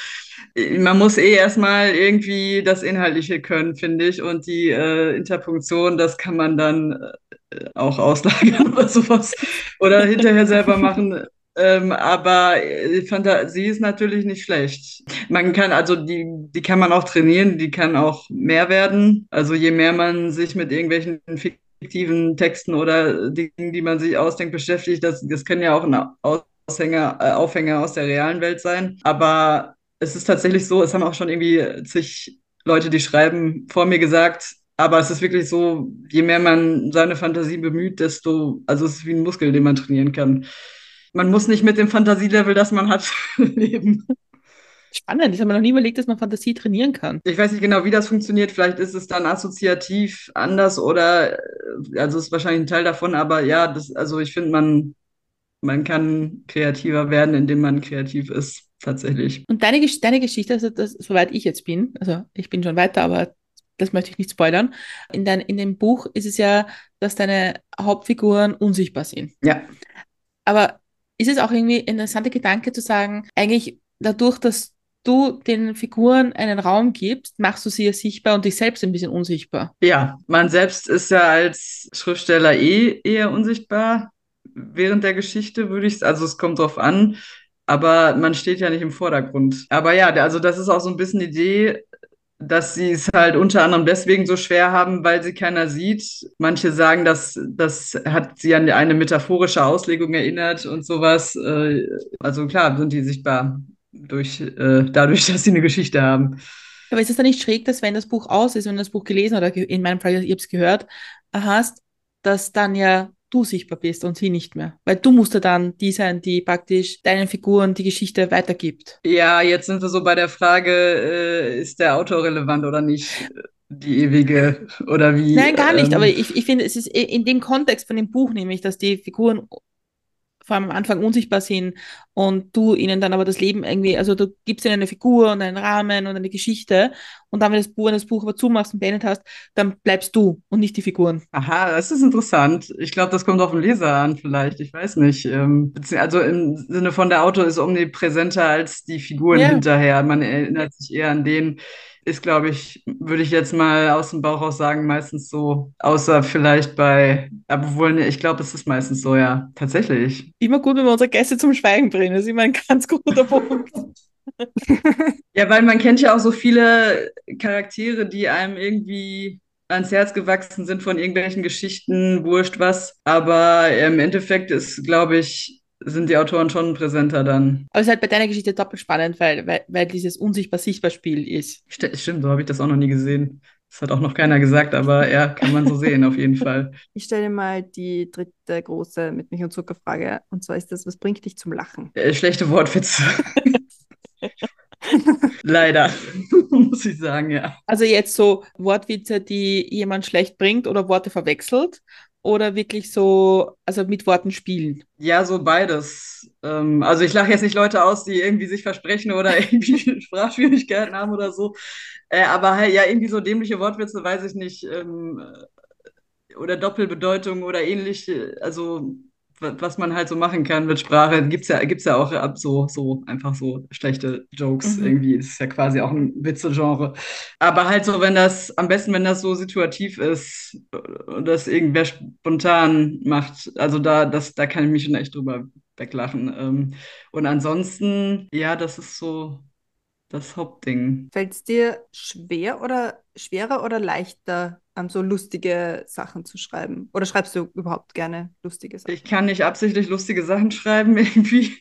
Man muss eh erstmal irgendwie das Inhaltliche können, finde ich. Und die äh, Interpunktion, das kann man dann äh, auch auslagern oder sowas. Oder hinterher selber machen. Ähm, aber ich fand, sie ist natürlich nicht schlecht. Man kann, also die, die kann man auch trainieren, die kann auch mehr werden. Also je mehr man sich mit irgendwelchen fiktiven Texten oder Dingen, die man sich ausdenkt, beschäftigt, das, das können ja auch ein Aushänger, äh, Aufhänger aus der realen Welt sein. Aber es ist tatsächlich so, es haben auch schon irgendwie zig Leute, die schreiben, vor mir gesagt, aber es ist wirklich so, je mehr man seine Fantasie bemüht, desto, also es ist wie ein Muskel, den man trainieren kann man muss nicht mit dem Fantasielevel, das man hat, leben. Spannend, ich habe mir noch nie überlegt, dass man Fantasie trainieren kann. Ich weiß nicht genau, wie das funktioniert. Vielleicht ist es dann assoziativ anders oder, äh, also ist wahrscheinlich ein Teil davon, aber ja, das, also ich finde, man, man kann kreativer werden, indem man kreativ ist, tatsächlich. Und deine, deine Geschichte, also das, soweit ich jetzt bin, also ich bin schon weiter, aber das möchte ich nicht spoilern. In, dein, in dem Buch ist es ja, dass deine Hauptfiguren unsichtbar sind. Ja. Aber ist es auch irgendwie ein interessanter Gedanke zu sagen, eigentlich dadurch, dass du den Figuren einen Raum gibst, machst du sie ja sichtbar und dich selbst ein bisschen unsichtbar. Ja, man selbst ist ja als Schriftsteller eh eher unsichtbar während der Geschichte, würde ich, also es kommt drauf an, aber man steht ja nicht im Vordergrund. Aber ja, also das ist auch so ein bisschen die Idee, dass sie es halt unter anderem deswegen so schwer haben, weil sie keiner sieht. Manche sagen, dass das hat sie an eine metaphorische Auslegung erinnert und sowas. Äh, also klar, sind die sichtbar durch, äh, dadurch, dass sie eine Geschichte haben. Aber ist es dann nicht schräg, dass wenn das Buch aus ist, wenn du das Buch gelesen oder in meinem Fall, ich habe es gehört, hast, dass dann ja du sichtbar bist und sie nicht mehr. Weil du musst ja dann die sein, die praktisch deinen Figuren die Geschichte weitergibt. Ja, jetzt sind wir so bei der Frage, äh, ist der Autor relevant oder nicht? Die ewige oder wie? Nein, gar nicht. Ähm, aber ich, ich finde, es ist in dem Kontext von dem Buch nämlich, dass die Figuren vor allem am Anfang unsichtbar sind und du ihnen dann aber das Leben irgendwie, also du gibst ihnen eine Figur und einen Rahmen und eine Geschichte und dann, wenn, das Buch, wenn das Buch aber zumachst und beendet hast, dann bleibst du und nicht die Figuren. Aha, das ist interessant. Ich glaube, das kommt auf den Leser an vielleicht, ich weiß nicht. Ähm, also im Sinne von der Autor ist omnipräsenter als die Figuren ja. hinterher. Man erinnert sich eher an den, ist, glaube ich, würde ich jetzt mal aus dem Bauch aus sagen, meistens so, außer vielleicht bei, obwohl, ich glaube, es ist meistens so, ja, tatsächlich. Immer gut, wenn wir unsere Gäste zum Schweigen bringen, das ist immer ein ganz guter Punkt. ja, weil man kennt ja auch so viele Charaktere, die einem irgendwie ans Herz gewachsen sind von irgendwelchen Geschichten, wurscht was. Aber im Endeffekt ist, glaube ich, sind die Autoren schon präsenter dann. Aber es ist halt bei deiner Geschichte doppelt spannend, weil, weil, weil dieses unsichtbar-sichtbar-Spiel ist. Stimmt, so habe ich das auch noch nie gesehen. Das hat auch noch keiner gesagt, aber ja, kann man so sehen, auf jeden Fall. Ich stelle mal die dritte große mit Milch und Zucker Frage. Und zwar ist das, was bringt dich zum Lachen? Äh, schlechte Wortwitze. Leider, muss ich sagen, ja. Also jetzt so Wortwitze, die jemand schlecht bringt oder Worte verwechselt oder wirklich so, also mit Worten spielen? Ja, so beides. Ähm, also ich lache jetzt nicht Leute aus, die irgendwie sich versprechen oder irgendwie Sprachschwierigkeiten haben oder so. Äh, aber halt, ja, irgendwie so dämliche Wortwitze, weiß ich nicht. Ähm, oder Doppelbedeutung oder ähnlich. Also was man halt so machen kann mit Sprache, gibt es ja, gibt's ja auch so, so einfach so schlechte Jokes mhm. irgendwie. Das ist ja quasi auch ein Witze-Genre. Aber halt so, wenn das, am besten, wenn das so situativ ist und das irgendwer spontan macht, also da, das, da kann ich mich schon echt drüber weglachen. Ähm, und ansonsten, ja, das ist so das Hauptding. Fällt es dir schwer oder schwerer oder leichter, um, so lustige Sachen zu schreiben? Oder schreibst du überhaupt gerne lustige Sachen? Ich kann nicht absichtlich lustige Sachen schreiben, irgendwie.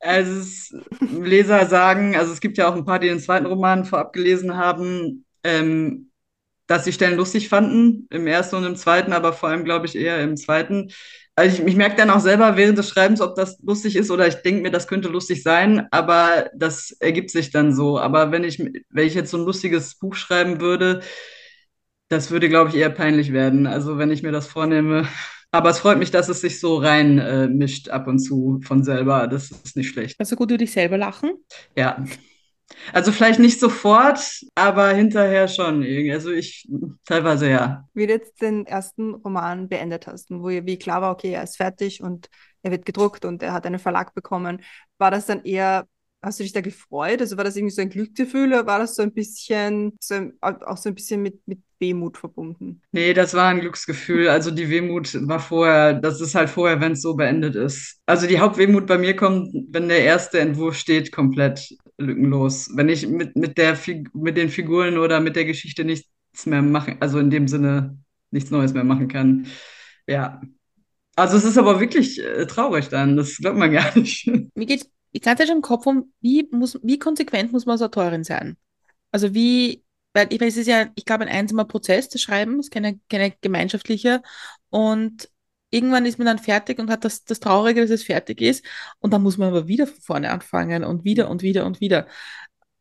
Also es, Leser sagen, also es gibt ja auch ein paar, die den zweiten Roman vorab gelesen haben, ähm, dass sie Stellen lustig fanden, im ersten und im zweiten, aber vor allem, glaube ich, eher im zweiten. Also ich, ich merke dann auch selber während des Schreibens, ob das lustig ist oder ich denke mir, das könnte lustig sein, aber das ergibt sich dann so. Aber wenn ich, wenn ich jetzt so ein lustiges Buch schreiben würde, das würde, glaube ich, eher peinlich werden. Also wenn ich mir das vornehme. Aber es freut mich, dass es sich so rein äh, mischt ab und zu von selber. Das ist nicht schlecht. Also gut, du dich selber lachen? Ja. Also vielleicht nicht sofort, aber hinterher schon. Also ich teilweise ja. Wie du jetzt den ersten Roman beendet hast und wo wie klar war, okay, er ist fertig und er wird gedruckt und er hat einen Verlag bekommen, war das dann eher Hast du dich da gefreut? Also war das irgendwie so ein Glücksgefühl oder war das so ein bisschen, so, auch so ein bisschen mit, mit Wehmut verbunden? Nee, das war ein Glücksgefühl. Also die Wehmut war vorher, das ist halt vorher, wenn es so beendet ist. Also die Hauptwehmut bei mir kommt, wenn der erste Entwurf steht, komplett lückenlos. Wenn ich mit, mit, der, mit den Figuren oder mit der Geschichte nichts mehr machen, also in dem Sinne nichts Neues mehr machen kann. Ja. Also es ist aber wirklich äh, traurig dann, das glaubt man gar nicht. Mir geht die ganze Zeit im Kopf um, wie, muss, wie konsequent muss man als Autorin sein? Also wie, weil ich meine, es ist ja, ich glaube, ein einsamer Prozess, das Schreiben, ist keine, keine gemeinschaftliche. Und irgendwann ist man dann fertig und hat das, das Traurige, dass es fertig ist. Und dann muss man aber wieder von vorne anfangen und wieder und wieder und wieder.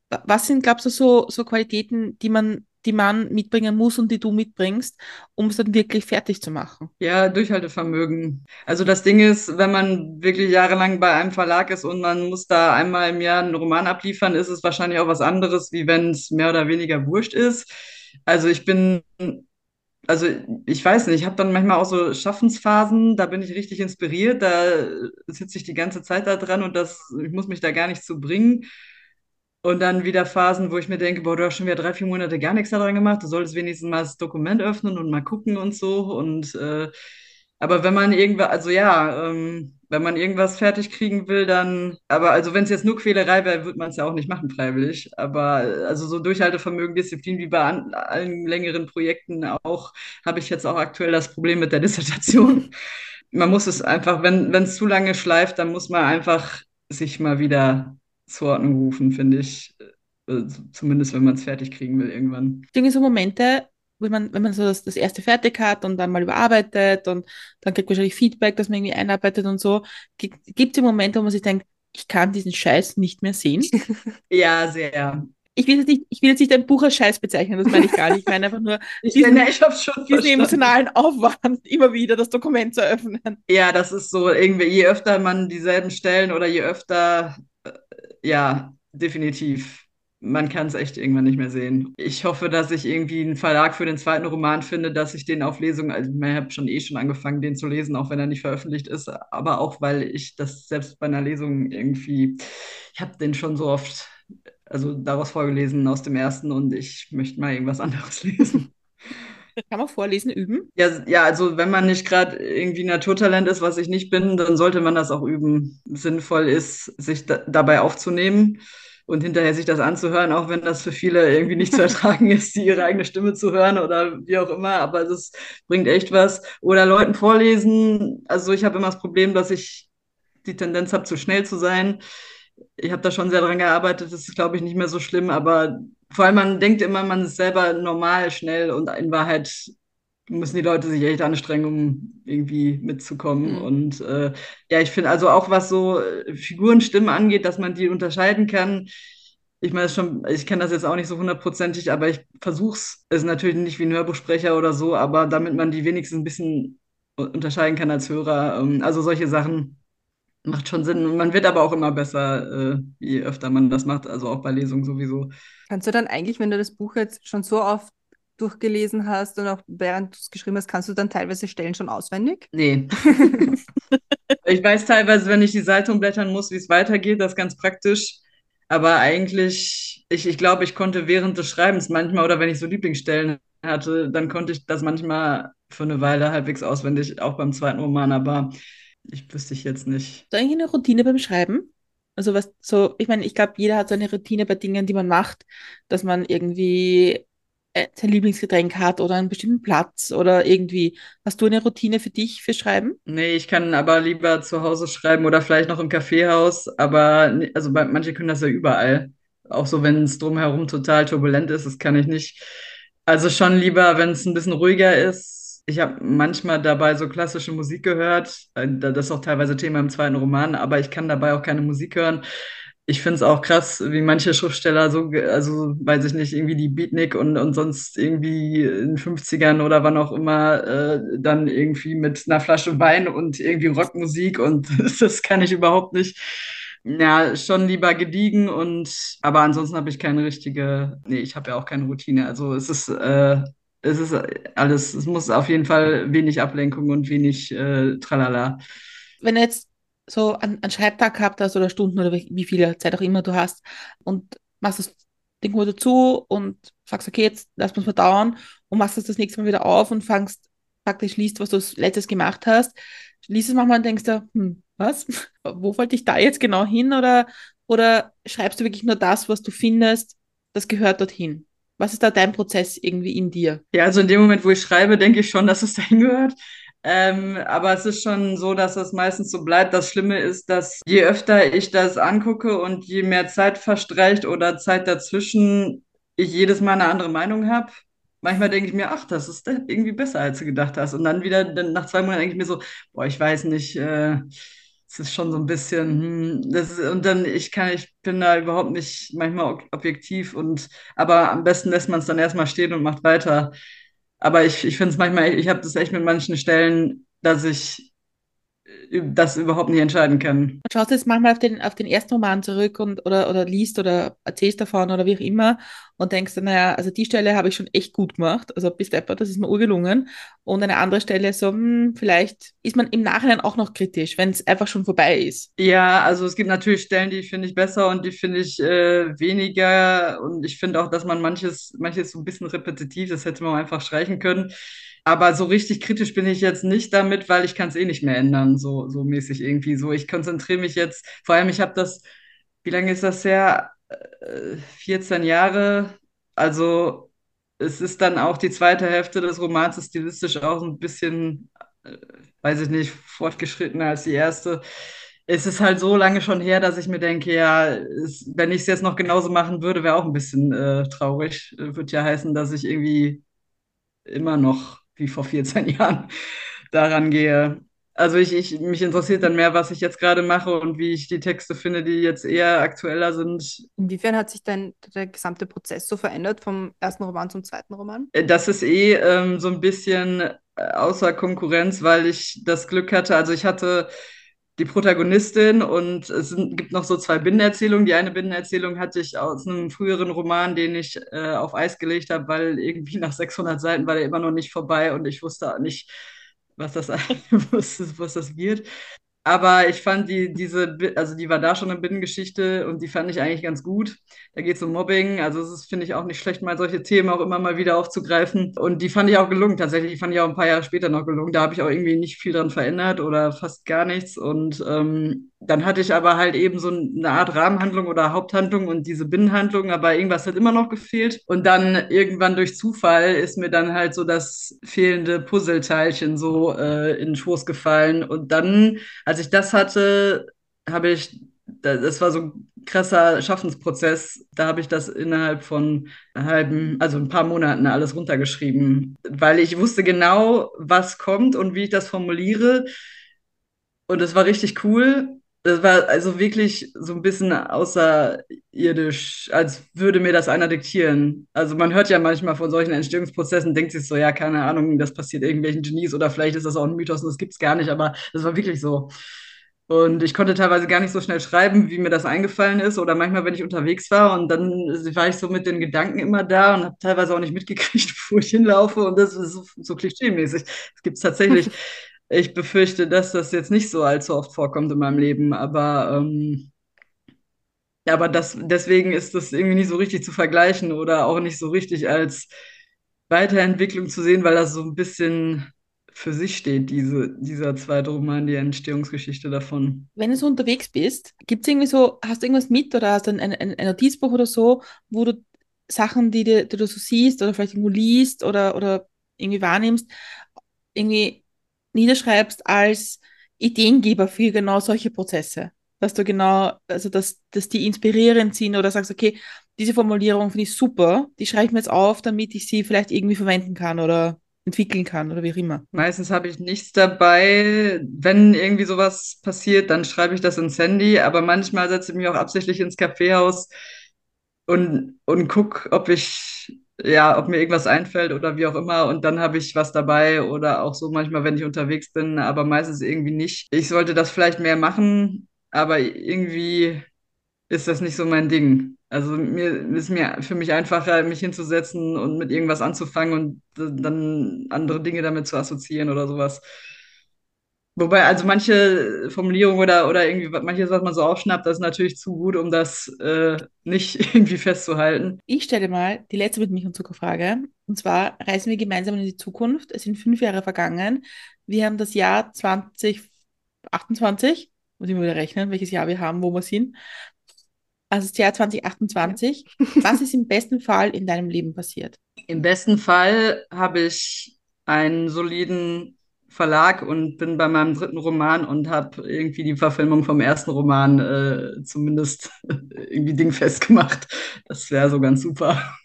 Was sind, glaubst du, so, so Qualitäten, die man die man mitbringen muss und die du mitbringst, um es dann wirklich fertig zu machen. Ja, Durchhaltevermögen. Also das Ding ist, wenn man wirklich jahrelang bei einem Verlag ist und man muss da einmal im Jahr einen Roman abliefern, ist es wahrscheinlich auch was anderes, wie wenn es mehr oder weniger wurscht ist. Also ich bin also ich weiß nicht, ich habe dann manchmal auch so Schaffensphasen, da bin ich richtig inspiriert, da sitze ich die ganze Zeit da dran und das, ich muss mich da gar nicht zu bringen. Und dann wieder Phasen, wo ich mir denke, boah, du hast schon wieder drei, vier Monate gar nichts daran gemacht, du solltest wenigstens mal das Dokument öffnen und mal gucken und so. Und äh, aber wenn man irgendwas, also ja, ähm, wenn man irgendwas fertig kriegen will, dann, aber also wenn es jetzt nur Quälerei wäre, würde man es ja auch nicht machen, freiwillig. Aber also so Durchhaltevermögen, Disziplin wie bei an, allen längeren Projekten auch, habe ich jetzt auch aktuell das Problem mit der Dissertation. man muss es einfach, wenn es zu lange schleift, dann muss man einfach sich mal wieder zur Ordnung rufen, finde ich. Äh, zumindest wenn man es fertig kriegen will irgendwann. Ich denke, so Momente, wenn man, wenn man so das, das erste fertig hat und dann mal überarbeitet und dann kriegt wahrscheinlich Feedback, dass man irgendwie einarbeitet und so, gibt es Momente, wo man sich denkt, ich kann diesen Scheiß nicht mehr sehen? ja, sehr. Ich will, jetzt nicht, ich will jetzt nicht ein Buch als Scheiß bezeichnen, das meine ich gar nicht. Ich meine einfach nur ich diesen, meine, ich schon diesen emotionalen Aufwand, immer wieder das Dokument zu öffnen. Ja, das ist so irgendwie, je öfter man dieselben Stellen oder je öfter ja, definitiv. Man kann es echt irgendwann nicht mehr sehen. Ich hoffe, dass ich irgendwie einen Verlag für den zweiten Roman finde, dass ich den auf Lesung, also ich habe schon eh schon angefangen, den zu lesen, auch wenn er nicht veröffentlicht ist, aber auch weil ich das selbst bei einer Lesung irgendwie, ich habe den schon so oft, also daraus vorgelesen aus dem ersten und ich möchte mal irgendwas anderes lesen. Kann man vorlesen, üben? Ja, ja also wenn man nicht gerade irgendwie Naturtalent ist, was ich nicht bin, dann sollte man das auch üben. Sinnvoll ist, sich da, dabei aufzunehmen und hinterher sich das anzuhören, auch wenn das für viele irgendwie nicht zu ertragen ist, die ihre eigene Stimme zu hören oder wie auch immer, aber das bringt echt was. Oder Leuten vorlesen. Also ich habe immer das Problem, dass ich die Tendenz habe, zu schnell zu sein. Ich habe da schon sehr dran gearbeitet, das ist, glaube ich, nicht mehr so schlimm, aber vor allem man denkt immer, man ist selber normal, schnell und in Wahrheit müssen die Leute sich echt anstrengen, um irgendwie mitzukommen. Mhm. Und äh, ja, ich finde also auch was so äh, Figurenstimmen angeht, dass man die unterscheiden kann. Ich meine, schon, ich kenne das jetzt auch nicht so hundertprozentig, aber ich versuche es. Ist natürlich nicht wie ein Hörbuchsprecher oder so, aber damit man die wenigstens ein bisschen unterscheiden kann als Hörer. Ähm, also solche Sachen macht schon Sinn. Man wird aber auch immer besser, äh, je öfter man das macht, also auch bei Lesungen sowieso. Kannst du dann eigentlich, wenn du das Buch jetzt schon so oft durchgelesen hast und auch während du es geschrieben hast, kannst du dann teilweise Stellen schon auswendig? Nee. ich weiß teilweise, wenn ich die Seite umblättern muss, wie es weitergeht, das ist ganz praktisch. Aber eigentlich, ich, ich glaube, ich konnte während des Schreibens manchmal oder wenn ich so Lieblingsstellen hatte, dann konnte ich das manchmal für eine Weile halbwegs auswendig, auch beim zweiten Roman, aber ich wüsste ich jetzt nicht. Hast du eigentlich eine Routine beim Schreiben? Also was so, ich meine, ich glaube, jeder hat so eine Routine bei Dingen, die man macht, dass man irgendwie äh, sein Lieblingsgetränk hat oder einen bestimmten Platz oder irgendwie. Hast du eine Routine für dich für Schreiben? Nee, ich kann aber lieber zu Hause schreiben oder vielleicht noch im Kaffeehaus, aber also bei, manche können das ja überall. Auch so, wenn es drumherum total turbulent ist, das kann ich nicht. Also schon lieber, wenn es ein bisschen ruhiger ist, ich habe manchmal dabei so klassische Musik gehört. Äh, das ist auch teilweise Thema im zweiten Roman, aber ich kann dabei auch keine Musik hören. Ich finde es auch krass, wie manche Schriftsteller so, also weiß ich nicht, irgendwie die Beatnik und, und sonst irgendwie in den 50ern oder wann auch immer äh, dann irgendwie mit einer Flasche Wein und irgendwie Rockmusik und das kann ich überhaupt nicht. Ja, schon lieber gediegen und aber ansonsten habe ich keine richtige, nee, ich habe ja auch keine Routine. Also es ist, äh, es ist alles, es muss auf jeden Fall wenig Ablenkung und wenig äh, Tralala. Wenn du jetzt so einen, einen Schreibtag gehabt hast oder Stunden oder wie viel Zeit auch immer du hast und machst das Ding mal dazu und sagst, okay, jetzt lass uns mal dauern und machst es das nächste Mal wieder auf und fangst praktisch liest, was du als letztes gemacht hast, liest es manchmal und denkst du, hm, was? Wo wollte ich da jetzt genau hin? Oder, oder schreibst du wirklich nur das, was du findest, das gehört dorthin? Was ist da dein Prozess irgendwie in dir? Ja, also in dem Moment, wo ich schreibe, denke ich schon, dass es dahin gehört. Ähm, aber es ist schon so, dass es meistens so bleibt. Das Schlimme ist, dass je öfter ich das angucke und je mehr Zeit verstreicht oder Zeit dazwischen, ich jedes Mal eine andere Meinung habe. Manchmal denke ich mir, ach, das ist irgendwie besser, als du gedacht hast. Und dann wieder, dann nach zwei Monaten denke ich mir so, boah, ich weiß nicht, äh, es ist schon so ein bisschen, hm, das und dann, ich kann, ich bin da überhaupt nicht manchmal objektiv und, aber am besten lässt man es dann erstmal stehen und macht weiter. Aber ich, ich finde es manchmal, ich habe das echt mit manchen Stellen, dass ich das überhaupt nicht entscheiden kann. Und schaust jetzt manchmal auf den, auf den ersten Roman zurück und oder, oder liest oder erzählst davon oder wie auch immer und denkst, naja, also die Stelle habe ich schon echt gut gemacht, also bis deppert, das ist mir urgelungen. Und eine andere Stelle so, hm, vielleicht ist man im Nachhinein auch noch kritisch, wenn es einfach schon vorbei ist. Ja, also es gibt natürlich Stellen, die finde ich besser und die finde ich äh, weniger. Und ich finde auch, dass man manches, manches so ein bisschen repetitiv, das hätte man einfach streichen können. Aber so richtig kritisch bin ich jetzt nicht damit, weil ich kann es eh nicht mehr ändern, so, so mäßig irgendwie. So, ich konzentriere mich jetzt, vor allem, ich habe das, wie lange ist das her? Äh, 14 Jahre. Also es ist dann auch die zweite Hälfte des Romans ist stilistisch auch ein bisschen, äh, weiß ich nicht, fortgeschrittener als die erste. Es ist halt so lange schon her, dass ich mir denke, ja, es, wenn ich es jetzt noch genauso machen würde, wäre auch ein bisschen äh, traurig. Würde ja heißen, dass ich irgendwie immer noch wie vor 14 Jahren daran gehe. Also ich, ich, mich interessiert dann mehr, was ich jetzt gerade mache und wie ich die Texte finde, die jetzt eher aktueller sind. Inwiefern hat sich denn der gesamte Prozess so verändert vom ersten Roman zum zweiten Roman? Äh, das ist eh ähm, so ein bisschen äh, außer Konkurrenz, weil ich das Glück hatte, also ich hatte die Protagonistin und es sind, gibt noch so zwei Binnenerzählungen. Die eine Binnenerzählung hatte ich aus einem früheren Roman, den ich äh, auf Eis gelegt habe, weil irgendwie nach 600 Seiten war der immer noch nicht vorbei und ich wusste nicht, was das, was, was das wird. Aber ich fand die, diese, also die war da schon eine Binnengeschichte und die fand ich eigentlich ganz gut. Da geht es um Mobbing, also es ist, finde ich, auch nicht schlecht, mal solche Themen auch immer mal wieder aufzugreifen. Und die fand ich auch gelungen, tatsächlich. Die fand ich auch ein paar Jahre später noch gelungen. Da habe ich auch irgendwie nicht viel dran verändert oder fast gar nichts. Und ähm, dann hatte ich aber halt eben so eine Art Rahmenhandlung oder Haupthandlung und diese Binnenhandlung, aber irgendwas hat immer noch gefehlt. Und dann irgendwann durch Zufall ist mir dann halt so das fehlende Puzzleteilchen so äh, in den Schoß gefallen. Und dann als ich das hatte, habe ich, das war so ein krasser Schaffensprozess. Da habe ich das innerhalb von halben, also ein paar Monaten alles runtergeschrieben, weil ich wusste genau, was kommt und wie ich das formuliere. Und es war richtig cool. Das war also wirklich so ein bisschen außerirdisch, als würde mir das einer diktieren. Also man hört ja manchmal von solchen Entstehungsprozessen, denkt sich so, ja, keine Ahnung, das passiert irgendwelchen Genies oder vielleicht ist das auch ein Mythos und das gibt es gar nicht, aber das war wirklich so. Und ich konnte teilweise gar nicht so schnell schreiben, wie mir das eingefallen ist. Oder manchmal, wenn ich unterwegs war und dann war ich so mit den Gedanken immer da und habe teilweise auch nicht mitgekriegt, wo ich hinlaufe. Und das ist so, so klischee-mäßig. Das gibt es tatsächlich. Ich befürchte, dass das jetzt nicht so allzu oft vorkommt in meinem Leben, aber, ähm, aber das, deswegen ist das irgendwie nicht so richtig zu vergleichen oder auch nicht so richtig als Weiterentwicklung zu sehen, weil das so ein bisschen für sich steht, diese, dieser zweite Roman, die Entstehungsgeschichte davon. Wenn du so unterwegs bist, gibt es irgendwie so, hast du irgendwas mit oder hast du ein, ein, ein Notizbuch oder so, wo du Sachen, die, die, die du so siehst oder vielleicht irgendwo liest oder, oder irgendwie wahrnimmst, irgendwie niederschreibst als Ideengeber für genau solche Prozesse. Dass du genau, also dass, dass die inspirierend sind oder sagst, okay, diese Formulierung finde ich super, die schreibe ich mir jetzt auf, damit ich sie vielleicht irgendwie verwenden kann oder entwickeln kann oder wie auch immer. Meistens habe ich nichts dabei. Wenn irgendwie sowas passiert, dann schreibe ich das ins Handy, aber manchmal setze ich mich auch absichtlich ins Kaffeehaus und, und gucke, ob ich ja, ob mir irgendwas einfällt oder wie auch immer und dann habe ich was dabei oder auch so manchmal, wenn ich unterwegs bin, aber meistens irgendwie nicht. Ich sollte das vielleicht mehr machen, aber irgendwie ist das nicht so mein Ding. Also mir ist mir für mich einfacher, mich hinzusetzen und mit irgendwas anzufangen und dann andere Dinge damit zu assoziieren oder sowas. Wobei, also manche Formulierungen oder, oder irgendwie manches, was man so aufschnappt, das ist natürlich zu gut, um das äh, nicht irgendwie festzuhalten. Ich stelle mal die letzte mit Milch und Zuckerfrage. Und zwar reisen wir gemeinsam in die Zukunft. Es sind fünf Jahre vergangen. Wir haben das Jahr 2028. Muss ich mal wieder rechnen, welches Jahr wir haben, wo wir sind. Also das Jahr 2028. Ja. Was ist im besten Fall in deinem Leben passiert? Im besten Fall habe ich einen soliden Verlag und bin bei meinem dritten Roman und habe irgendwie die Verfilmung vom ersten Roman äh, zumindest irgendwie dingfest gemacht. Das wäre so ganz super.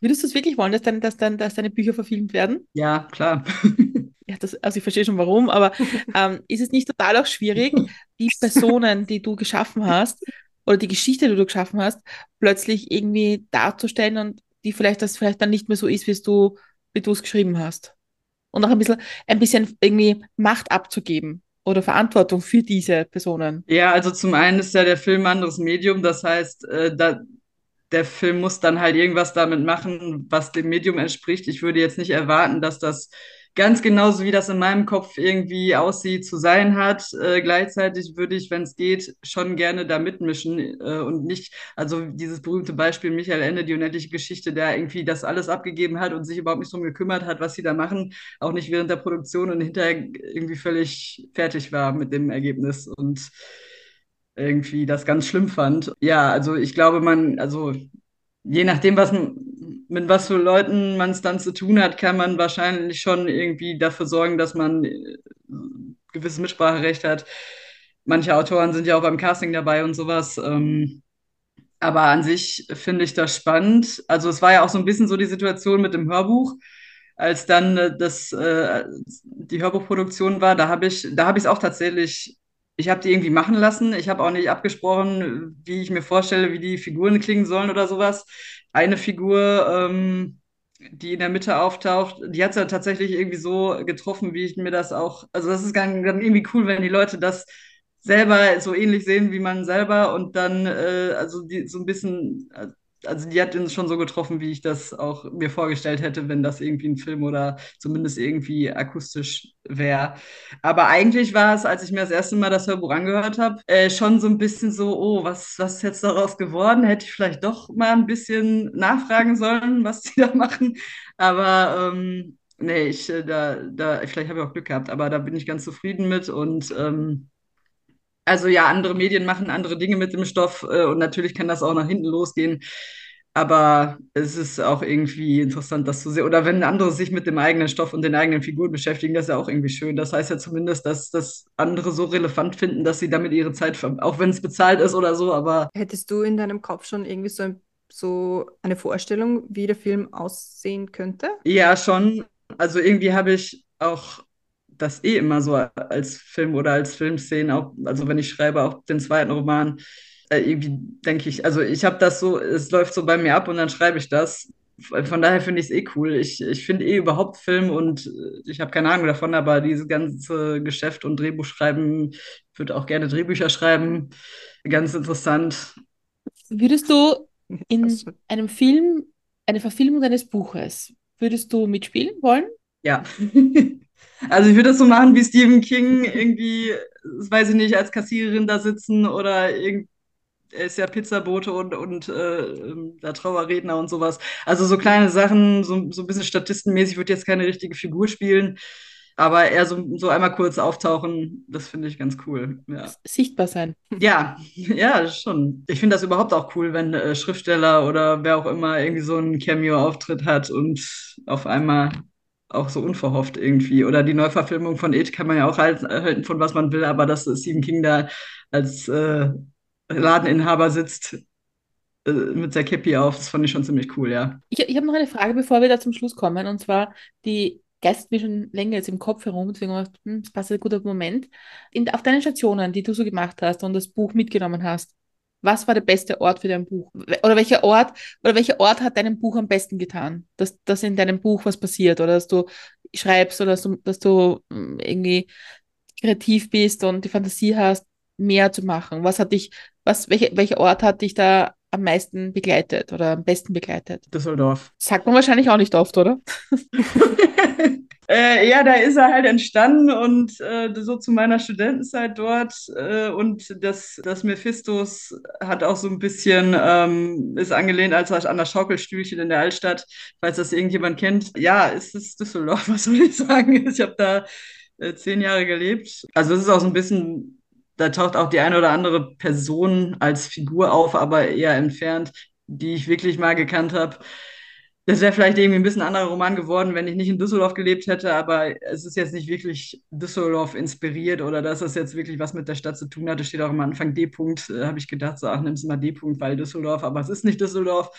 Würdest du es wirklich wollen, dass, dann, dass, dann, dass deine Bücher verfilmt werden? Ja, klar. Ja, das, also ich verstehe schon warum, aber ähm, ist es nicht total auch schwierig, die Personen, die du geschaffen hast, oder die Geschichte, die du geschaffen hast, plötzlich irgendwie darzustellen und die vielleicht das vielleicht dann nicht mehr so ist, wie du wie du es geschrieben hast? Und auch ein bisschen, ein bisschen irgendwie Macht abzugeben oder Verantwortung für diese Personen. Ja, also zum einen ist ja der Film ein anderes Medium, das heißt, äh, da, der Film muss dann halt irgendwas damit machen, was dem Medium entspricht. Ich würde jetzt nicht erwarten, dass das ganz genauso wie das in meinem Kopf irgendwie aussieht, zu sein hat. Äh, gleichzeitig würde ich, wenn es geht, schon gerne da mitmischen äh, und nicht, also dieses berühmte Beispiel Michael Ende, die unendliche Geschichte, der irgendwie das alles abgegeben hat und sich überhaupt nicht drum gekümmert hat, was sie da machen, auch nicht während der Produktion und hinterher irgendwie völlig fertig war mit dem Ergebnis und irgendwie das ganz schlimm fand. Ja, also ich glaube, man, also je nachdem, was mit was für Leuten man es dann zu tun hat, kann man wahrscheinlich schon irgendwie dafür sorgen, dass man äh, gewisses Mitspracherecht hat. Manche Autoren sind ja auch beim Casting dabei und sowas. Ähm, aber an sich finde ich das spannend. Also es war ja auch so ein bisschen so die Situation mit dem Hörbuch, als dann äh, das, äh, die Hörbuchproduktion war. Da habe ich, da habe ich es auch tatsächlich ich habe die irgendwie machen lassen. Ich habe auch nicht abgesprochen, wie ich mir vorstelle, wie die Figuren klingen sollen oder sowas. Eine Figur, ähm, die in der Mitte auftaucht, die hat es ja tatsächlich irgendwie so getroffen, wie ich mir das auch. Also, das ist dann, dann irgendwie cool, wenn die Leute das selber so ähnlich sehen wie man selber und dann, äh, also die so ein bisschen, also die hat uns schon so getroffen, wie ich das auch mir vorgestellt hätte, wenn das irgendwie ein Film oder zumindest irgendwie akustisch wäre. Aber eigentlich war es, als ich mir das erste Mal das Hörbuch angehört habe, äh, schon so ein bisschen so, oh, was, was ist jetzt daraus geworden? Hätte ich vielleicht doch mal ein bisschen nachfragen sollen, was die da machen. Aber ähm, nee, ich, äh, da, da, vielleicht habe ich auch Glück gehabt, aber da bin ich ganz zufrieden mit und ähm, also ja, andere Medien machen andere Dinge mit dem Stoff äh, und natürlich kann das auch nach hinten losgehen. Aber es ist auch irgendwie interessant, das zu sehen. Oder wenn andere sich mit dem eigenen Stoff und den eigenen Figuren beschäftigen, das ist ja auch irgendwie schön. Das heißt ja zumindest, dass das andere so relevant finden, dass sie damit ihre Zeit, auch wenn es bezahlt ist oder so, aber. Hättest du in deinem Kopf schon irgendwie so, ein, so eine Vorstellung, wie der Film aussehen könnte? Ja, schon. Also irgendwie habe ich auch das eh immer so als Film oder als Filmszenen, auch, also wenn ich schreibe, auch den zweiten Roman, äh, irgendwie denke ich, also ich habe das so, es läuft so bei mir ab und dann schreibe ich das. Von daher finde ich es eh cool. Ich, ich finde eh überhaupt Film und äh, ich habe keine Ahnung davon, aber dieses ganze Geschäft und Drehbuch schreiben, ich würde auch gerne Drehbücher schreiben. Ganz interessant. Würdest du in einem Film, eine Verfilmung deines Buches, würdest du mitspielen wollen? Ja. Also ich würde das so machen wie Stephen King, irgendwie, weiß ich nicht, als Kassiererin da sitzen oder irgendwie er ist ja Pizzabote und, und äh, der Trauerredner und sowas. Also so kleine Sachen, so, so ein bisschen statistenmäßig, würde jetzt keine richtige Figur spielen. Aber eher so, so einmal kurz auftauchen, das finde ich ganz cool. Ja. Sichtbar sein. Ja, ja, schon. Ich finde das überhaupt auch cool, wenn äh, Schriftsteller oder wer auch immer irgendwie so einen Cameo-Auftritt hat und auf einmal auch so unverhofft irgendwie. Oder die Neuverfilmung von It kann man ja auch halten, halten von was man will, aber dass Stephen King da als äh, Ladeninhaber sitzt äh, mit der Käppi auf, das fand ich schon ziemlich cool, ja. Ich, ich habe noch eine Frage, bevor wir da zum Schluss kommen, und zwar die geistert mir schon länger jetzt im Kopf herum, deswegen habe ich hm, passt ein guter Moment. In, auf deinen Stationen, die du so gemacht hast und das Buch mitgenommen hast, was war der beste Ort für dein Buch? Oder welcher Ort, oder welcher Ort hat deinem Buch am besten getan? Dass, dass in deinem Buch was passiert oder dass du schreibst oder dass du, dass du hm, irgendwie kreativ bist und die Fantasie hast. mehr zu machen? Was hat dich, was, welche, welcher Ort hat dich da am meisten begleitet oder am besten begleitet? Düsseldorf. Sagt man wahrscheinlich auch nicht oft, oder? Äh, ja, da ist er halt entstanden und äh, so zu meiner Studentenzeit dort. Äh, und das, das Mephistos hat auch so ein bisschen, ähm, ist angelehnt als an das Schaukelstühlchen in der Altstadt, falls das irgendjemand kennt. Ja, es ist Düsseldorf, was soll ich sagen? Ich habe da äh, zehn Jahre gelebt. Also es ist auch so ein bisschen, da taucht auch die eine oder andere Person als Figur auf, aber eher entfernt, die ich wirklich mal gekannt habe das wäre vielleicht irgendwie ein bisschen anderer Roman geworden, wenn ich nicht in Düsseldorf gelebt hätte, aber es ist jetzt nicht wirklich Düsseldorf inspiriert oder dass das jetzt wirklich was mit der Stadt zu tun hatte. Steht auch am Anfang D-Punkt, äh, habe ich gedacht, so, ach, nimmst du mal D-Punkt, weil Düsseldorf, aber es ist nicht Düsseldorf.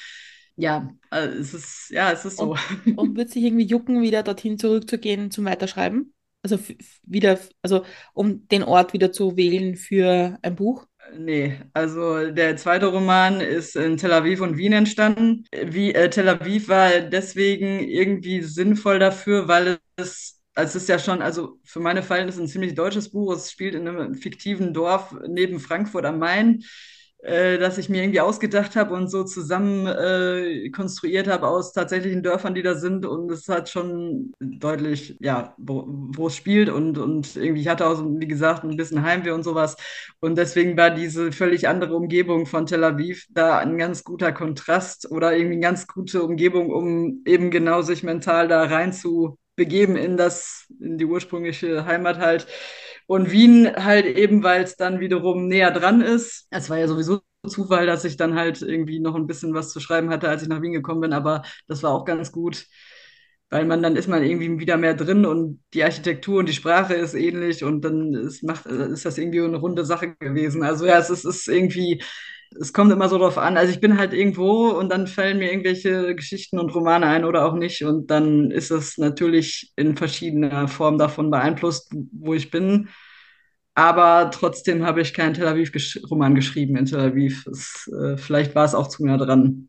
Ja, also es ist, ja, es ist so. Und, und wird sich irgendwie jucken, wieder dorthin zurückzugehen zum Weiterschreiben? Also wieder, also um den Ort wieder zu wählen für ein Buch? Nee, also der zweite Roman ist in Tel Aviv und Wien entstanden. Wie, äh, Tel Aviv war deswegen irgendwie sinnvoll dafür, weil es, also es ist ja schon, also für meine Verhältnisse ein ziemlich deutsches Buch. Es spielt in einem fiktiven Dorf neben Frankfurt am Main äh, das ich mir irgendwie ausgedacht habe und so zusammen äh, konstruiert habe aus tatsächlichen Dörfern, die da sind. Und es hat schon deutlich, ja, wo, wo es spielt. Und, und irgendwie, ich hatte auch, wie gesagt, ein bisschen Heimweh und sowas. Und deswegen war diese völlig andere Umgebung von Tel Aviv da ein ganz guter Kontrast oder irgendwie eine ganz gute Umgebung, um eben genau sich mental da rein zu begeben in das, in die ursprüngliche Heimat halt. Und Wien halt eben, weil es dann wiederum näher dran ist. Es war ja sowieso Zufall, dass ich dann halt irgendwie noch ein bisschen was zu schreiben hatte, als ich nach Wien gekommen bin, aber das war auch ganz gut, weil man dann ist man irgendwie wieder mehr drin und die Architektur und die Sprache ist ähnlich und dann ist, macht, ist das irgendwie eine runde Sache gewesen. Also ja, es ist, ist irgendwie, es kommt immer so drauf an. Also ich bin halt irgendwo und dann fallen mir irgendwelche Geschichten und Romane ein oder auch nicht. Und dann ist es natürlich in verschiedener Form davon beeinflusst, wo ich bin. Aber trotzdem habe ich keinen Tel Aviv-Roman -Gesch geschrieben in Tel Aviv. Es, äh, vielleicht war es auch zu nah dran.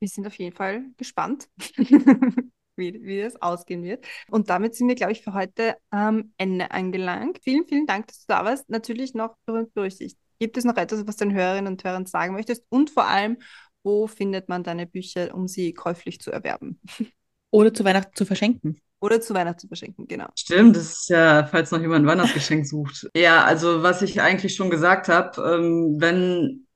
Wir sind auf jeden Fall gespannt. wie, wie das ausgehen wird. Und damit sind wir, glaube ich, für heute am Ende angelangt. Vielen, vielen Dank, dass du da warst. Natürlich noch berühmt berüchtigt. Gibt es noch etwas, was den Hörerinnen und Hörern sagen möchtest? Und vor allem, wo findet man deine Bücher, um sie käuflich zu erwerben? Oder zu Weihnachten zu verschenken. Oder zu Weihnachten zu verschenken, genau. Stimmt, das ist ja, falls noch jemand ein Weihnachtsgeschenk sucht. Ja, also was ich eigentlich schon gesagt habe, ähm, wenn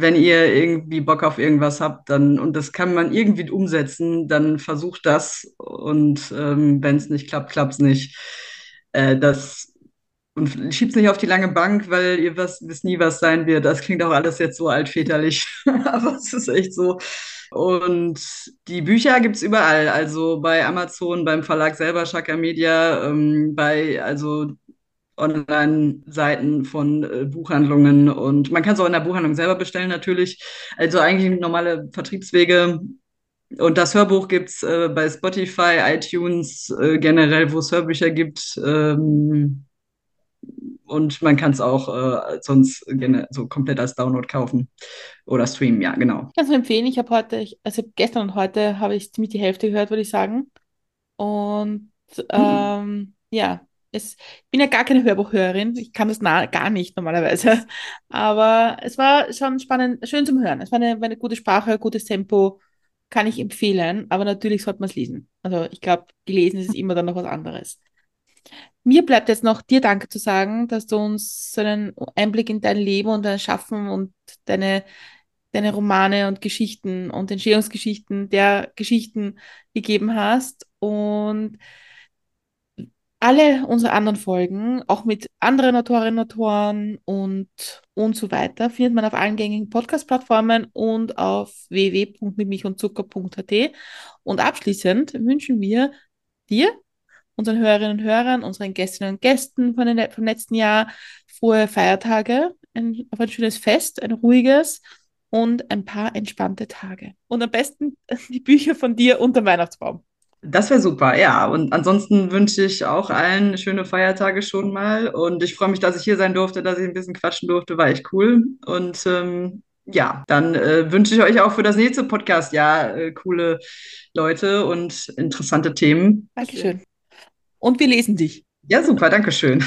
wenn ihr irgendwie Bock auf irgendwas habt, dann und das kann man irgendwie umsetzen, dann versucht das und ähm, wenn es nicht klappt, klappt es nicht. Äh, das und schiebt's nicht auf die lange Bank, weil ihr was, wisst nie, was sein wird. Das klingt auch alles jetzt so altväterlich, aber es ist echt so. Und die Bücher gibt es überall, also bei Amazon, beim Verlag selber, Shaka Media, ähm, bei also Online-Seiten von äh, Buchhandlungen und man kann es auch in der Buchhandlung selber bestellen natürlich. Also eigentlich normale Vertriebswege. Und das Hörbuch gibt es äh, bei Spotify, iTunes, äh, generell, wo es Hörbücher gibt. Ähm, und man kann es auch äh, sonst so komplett als Download kaufen oder streamen, ja, genau. Ich kann es empfehlen. Ich habe heute, also gestern und heute habe ich ziemlich die Hälfte gehört, würde ich sagen. Und mhm. ähm, mhm. ja, es, ich bin ja gar keine Hörbuchhörerin, ich kann das gar nicht normalerweise. Aber es war schon spannend, schön zum Hören. Es war eine, eine gute Sprache, gutes Tempo, kann ich empfehlen. Aber natürlich sollte man es lesen. Also ich glaube, gelesen ist immer dann noch was anderes. Mir bleibt jetzt noch dir Danke zu sagen, dass du uns so einen Einblick in dein Leben und dein Schaffen und deine, deine Romane und Geschichten und Entstehungsgeschichten der Geschichten gegeben hast. Und alle unsere anderen Folgen, auch mit anderen Autorinnen und Autoren und, und so weiter, findet man auf allen gängigen Podcast-Plattformen und auf www.mitmilchundzucker.at. Und abschließend wünschen wir dir, unseren Hörerinnen und Hörern, unseren Gästinnen und Gästen von den, vom letzten Jahr frohe Feiertage, ein, auf ein schönes Fest, ein ruhiges und ein paar entspannte Tage. Und am besten die Bücher von dir unter Weihnachtsbaum. Das wäre super, ja. Und ansonsten wünsche ich auch allen schöne Feiertage schon mal. Und ich freue mich, dass ich hier sein durfte, dass ich ein bisschen quatschen durfte. War echt cool. Und ähm, ja, dann äh, wünsche ich euch auch für das nächste Podcast ja äh, coole Leute und interessante Themen. Dankeschön. und wir lesen dich. Ja, super, danke schön.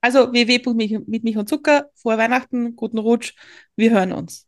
Also www.mitmich und Zucker, vor Weihnachten, guten Rutsch, wir hören uns.